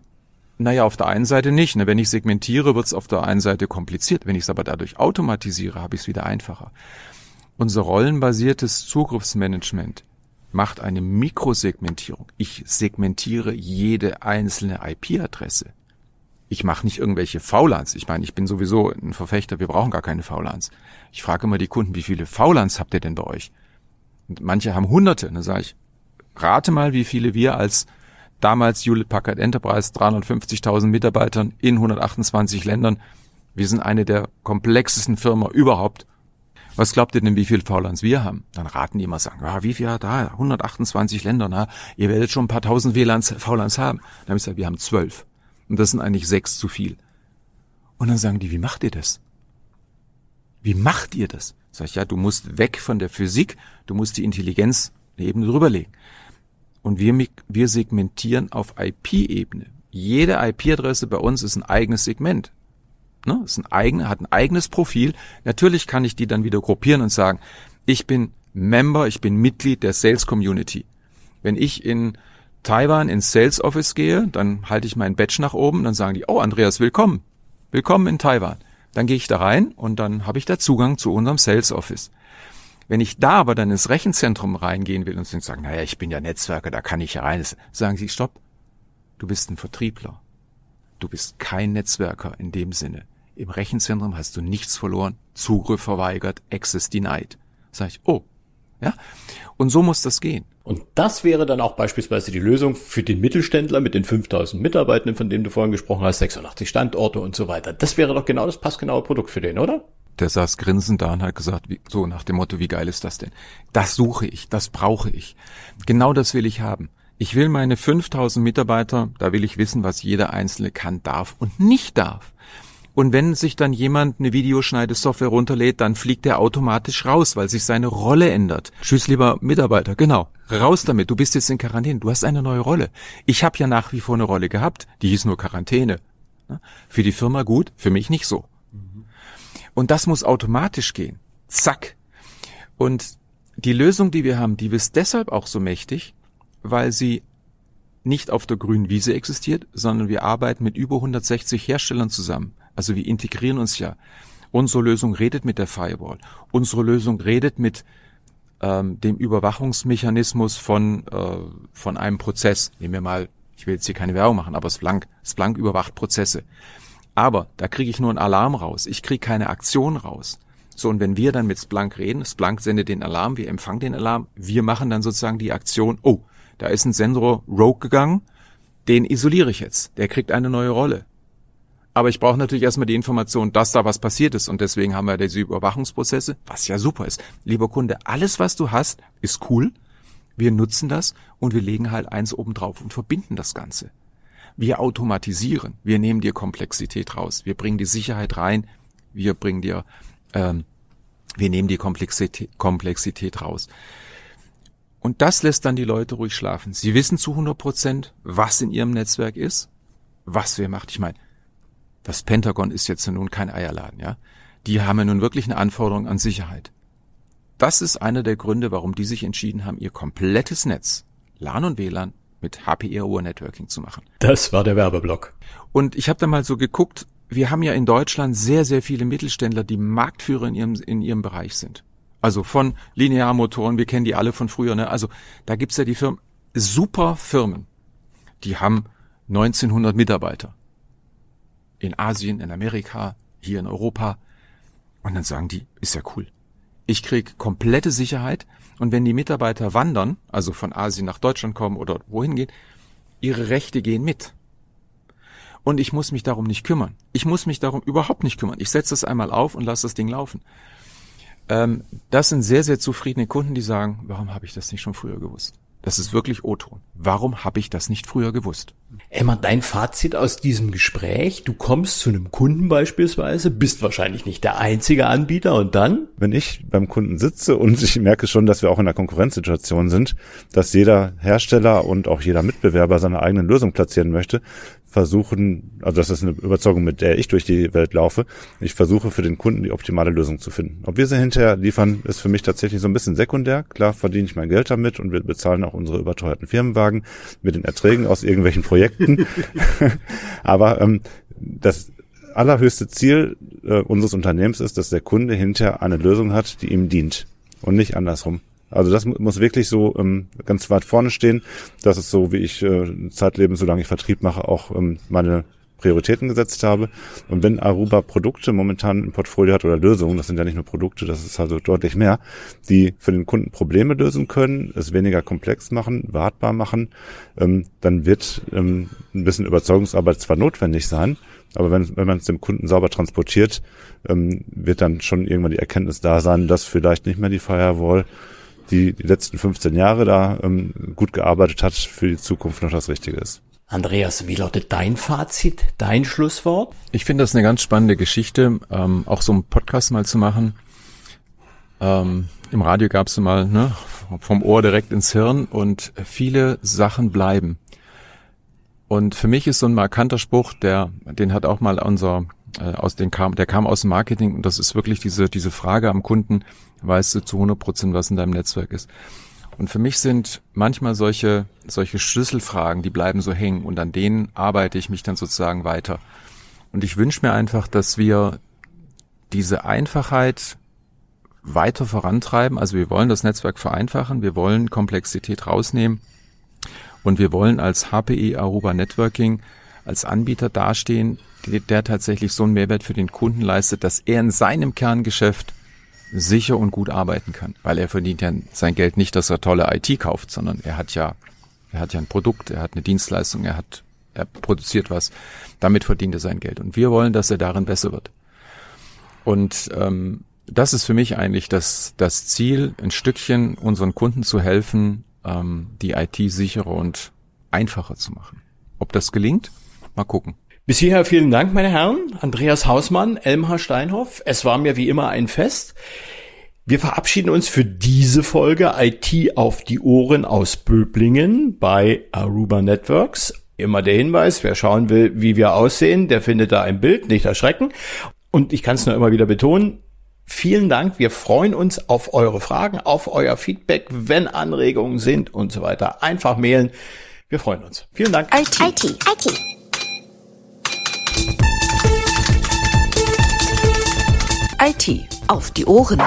[SPEAKER 5] Naja, auf der einen Seite nicht. Ne? Wenn ich segmentiere, wird es auf der einen Seite kompliziert. Wenn ich es aber dadurch automatisiere, habe ich es wieder einfacher. Unser rollenbasiertes Zugriffsmanagement macht eine Mikrosegmentierung. Ich segmentiere jede einzelne IP-Adresse. Ich mache nicht irgendwelche VLANs. Ich meine, ich bin sowieso ein Verfechter, wir brauchen gar keine VLANs. Ich frage immer die Kunden, wie viele VLANs habt ihr denn bei euch? Und manche haben hunderte. Dann sage ich, rate mal, wie viele wir als damals Hewlett Packard Enterprise 350.000 Mitarbeitern in 128 Ländern. Wir sind eine der komplexesten Firmen überhaupt was glaubt ihr denn, wie viel VLANs wir haben? Dann raten die immer, sagen, ja, wie viel hat da? 128 Länder, na, ihr werdet schon ein paar tausend WLANs, VLANs haben. Dann habe ich gesagt, wir haben zwölf. Und das sind eigentlich sechs zu viel. Und dann sagen die, wie macht ihr das? Wie macht ihr das? Sag ich, ja, du musst weg von der Physik, du musst die Intelligenz Ebene drüberlegen. Und wir, wir segmentieren auf IP-Ebene. Jede IP-Adresse bei uns ist ein eigenes Segment. Ne? Ist ein eigen, hat ein eigenes Profil. Natürlich kann ich die dann wieder gruppieren und sagen, ich bin Member, ich bin Mitglied der Sales Community. Wenn ich in Taiwan ins Sales Office gehe, dann halte ich meinen Badge nach oben, dann sagen die, oh Andreas, willkommen. Willkommen in Taiwan. Dann gehe ich da rein und dann habe ich da Zugang zu unserem Sales Office. Wenn ich da aber dann ins Rechenzentrum reingehen will und sagen, naja, ich bin ja Netzwerker, da kann ich ja rein, sagen sie, stopp, du bist ein Vertriebler. Du bist kein Netzwerker in dem Sinne. Im Rechenzentrum hast du nichts verloren, Zugriff verweigert, Access denied. Sag ich, oh, ja. Und so muss das gehen.
[SPEAKER 4] Und das wäre dann auch beispielsweise die Lösung für den Mittelständler mit den 5000 Mitarbeitenden, von dem du vorhin gesprochen hast, 86 Standorte und so weiter. Das wäre doch genau das passgenaue Produkt für den, oder?
[SPEAKER 5] Der saß grinsend da und hat gesagt, wie, so nach dem Motto, wie geil ist das denn? Das suche ich, das brauche ich. Genau das will ich haben. Ich will meine 5000 Mitarbeiter, da will ich wissen, was jeder Einzelne kann, darf und nicht darf. Und wenn sich dann jemand eine Videoschneidesoftware runterlädt, dann fliegt er automatisch raus, weil sich seine Rolle ändert. Tschüss, lieber Mitarbeiter, genau. Raus damit, du bist jetzt in Quarantäne, du hast eine neue Rolle. Ich habe ja nach wie vor eine Rolle gehabt, die hieß nur Quarantäne. Für die Firma gut, für mich nicht so. Und das muss automatisch gehen. Zack. Und die Lösung, die wir haben, die ist deshalb auch so mächtig, weil sie nicht auf der grünen Wiese existiert, sondern wir arbeiten mit über 160 Herstellern zusammen. Also wir integrieren uns ja. Unsere Lösung redet mit der Firewall. Unsere Lösung redet mit ähm, dem Überwachungsmechanismus von, äh, von einem Prozess. Nehmen wir mal, ich will jetzt hier keine Werbung machen, aber Splunk, Splunk überwacht Prozesse. Aber da kriege ich nur einen Alarm raus. Ich kriege keine Aktion raus. So, und wenn wir dann mit Splunk reden, Splunk sendet den Alarm, wir empfangen den Alarm, wir machen dann sozusagen die Aktion, oh, da ist ein Sensor rogue gegangen, den isoliere ich jetzt, der kriegt eine neue Rolle. Aber ich brauche natürlich erstmal die Information, dass da was passiert ist. Und deswegen haben wir diese Überwachungsprozesse, was ja super ist. Lieber Kunde, alles, was du hast, ist cool. Wir nutzen das und wir legen halt eins oben drauf und verbinden das Ganze. Wir automatisieren. Wir nehmen dir Komplexität raus. Wir bringen die Sicherheit rein. Wir bringen dir, ähm, wir nehmen die Komplexität, Komplexität raus. Und das lässt dann die Leute ruhig schlafen. Sie wissen zu 100 Prozent, was in ihrem Netzwerk ist, was wer macht. Ich meine, das Pentagon ist jetzt nun kein Eierladen, ja. Die haben ja nun wirklich eine Anforderung an Sicherheit. das ist einer der Gründe, warum die sich entschieden haben, ihr komplettes Netz, LAN und WLAN, mit HPE Aruba Networking zu machen.
[SPEAKER 4] Das war der Werbeblock.
[SPEAKER 5] Und ich habe da mal so geguckt, wir haben ja in Deutschland sehr, sehr viele Mittelständler, die Marktführer in ihrem, in ihrem Bereich sind. Also von Linearmotoren, wir kennen die alle von früher. Ne? Also da gibt's ja die Firmen, super Firmen, die haben 1900 Mitarbeiter. In Asien, in Amerika, hier in Europa. Und dann sagen die, ist ja cool. Ich krieg komplette Sicherheit. Und wenn die Mitarbeiter wandern, also von Asien nach Deutschland kommen oder wohin gehen, ihre Rechte gehen mit. Und ich muss mich darum nicht kümmern. Ich muss mich darum überhaupt nicht kümmern. Ich setze es einmal auf und lasse das Ding laufen. Ähm, das sind sehr, sehr zufriedene Kunden, die sagen, warum habe ich das nicht schon früher gewusst? Das ist wirklich O-Ton. Warum habe ich das nicht früher gewusst?
[SPEAKER 4] Emma, dein Fazit aus diesem Gespräch, du kommst zu einem Kunden beispielsweise, bist wahrscheinlich nicht der einzige Anbieter und dann?
[SPEAKER 2] Wenn ich beim Kunden sitze und ich merke schon, dass wir auch in einer Konkurrenzsituation sind, dass jeder Hersteller und auch jeder Mitbewerber seine eigene Lösung platzieren möchte, versuchen, also das ist eine Überzeugung, mit der ich durch die Welt laufe, ich versuche für den Kunden die optimale Lösung zu finden. Ob wir sie hinterher liefern, ist für mich tatsächlich so ein bisschen sekundär. Klar verdiene ich mein Geld damit und wir bezahlen auch unsere überteuerten Firmenwagen mit den Erträgen aus irgendwelchen Projekten. Aber ähm, das allerhöchste Ziel äh, unseres Unternehmens ist, dass der Kunde hinterher eine Lösung hat, die ihm dient und nicht andersrum. Also das muss wirklich so ähm, ganz weit vorne stehen. Das ist so, wie ich äh, zeitlebens, solange ich Vertrieb mache, auch ähm, meine Prioritäten gesetzt habe. Und wenn Aruba Produkte momentan im Portfolio hat oder Lösungen, das sind ja nicht nur Produkte, das ist also deutlich mehr, die für den Kunden Probleme lösen können, es weniger komplex machen, wartbar machen, ähm, dann wird ähm, ein bisschen Überzeugungsarbeit zwar notwendig sein, aber wenn, wenn man es dem Kunden sauber transportiert, ähm, wird dann schon irgendwann die Erkenntnis da sein, dass vielleicht nicht mehr die Firewall die die letzten 15 Jahre da ähm, gut gearbeitet hat, für die Zukunft noch das Richtige ist.
[SPEAKER 4] Andreas, wie lautet dein Fazit, dein Schlusswort?
[SPEAKER 5] Ich finde das eine ganz spannende Geschichte, ähm, auch so einen Podcast mal zu machen. Ähm, Im Radio gab es mal ne, vom Ohr direkt ins Hirn und viele Sachen bleiben. Und für mich ist so ein markanter Spruch, der, den hat auch mal unser äh, aus den kam, der kam aus dem Marketing und das ist wirklich diese diese Frage am Kunden, weißt du zu 100 Prozent, was in deinem Netzwerk ist. Und für mich sind manchmal solche solche Schlüsselfragen, die bleiben so hängen und an denen arbeite ich mich dann sozusagen weiter. Und ich wünsche mir einfach, dass wir diese Einfachheit weiter vorantreiben. Also wir wollen das Netzwerk vereinfachen, wir wollen Komplexität rausnehmen und wir wollen als HPE Aruba Networking als Anbieter dastehen, der tatsächlich so einen Mehrwert für den Kunden leistet, dass er in seinem Kerngeschäft sicher und gut arbeiten kann. Weil er verdient ja sein Geld nicht, dass er tolle IT kauft, sondern er hat ja, er hat ja ein Produkt, er hat eine Dienstleistung, er hat, er produziert was. Damit verdient er sein Geld. Und wir wollen, dass er darin besser wird. Und ähm, das ist für mich eigentlich das, das Ziel, ein Stückchen unseren Kunden zu helfen, ähm, die IT sicherer und einfacher zu machen. Ob das gelingt? Mal gucken.
[SPEAKER 4] Bis hierher vielen Dank, meine Herren. Andreas Hausmann, Elmar Steinhoff. Es war mir wie immer ein Fest. Wir verabschieden uns für diese Folge IT auf die Ohren aus Böblingen bei Aruba Networks. Immer der Hinweis, wer schauen will, wie wir aussehen, der findet da ein Bild, nicht erschrecken. Und ich kann es nur immer wieder betonen, Vielen Dank. Wir freuen uns auf eure Fragen, auf euer Feedback, wenn Anregungen sind und so weiter. Einfach mailen. Wir freuen uns. Vielen Dank.
[SPEAKER 3] IT. IT. IT. IT auf die Ohren.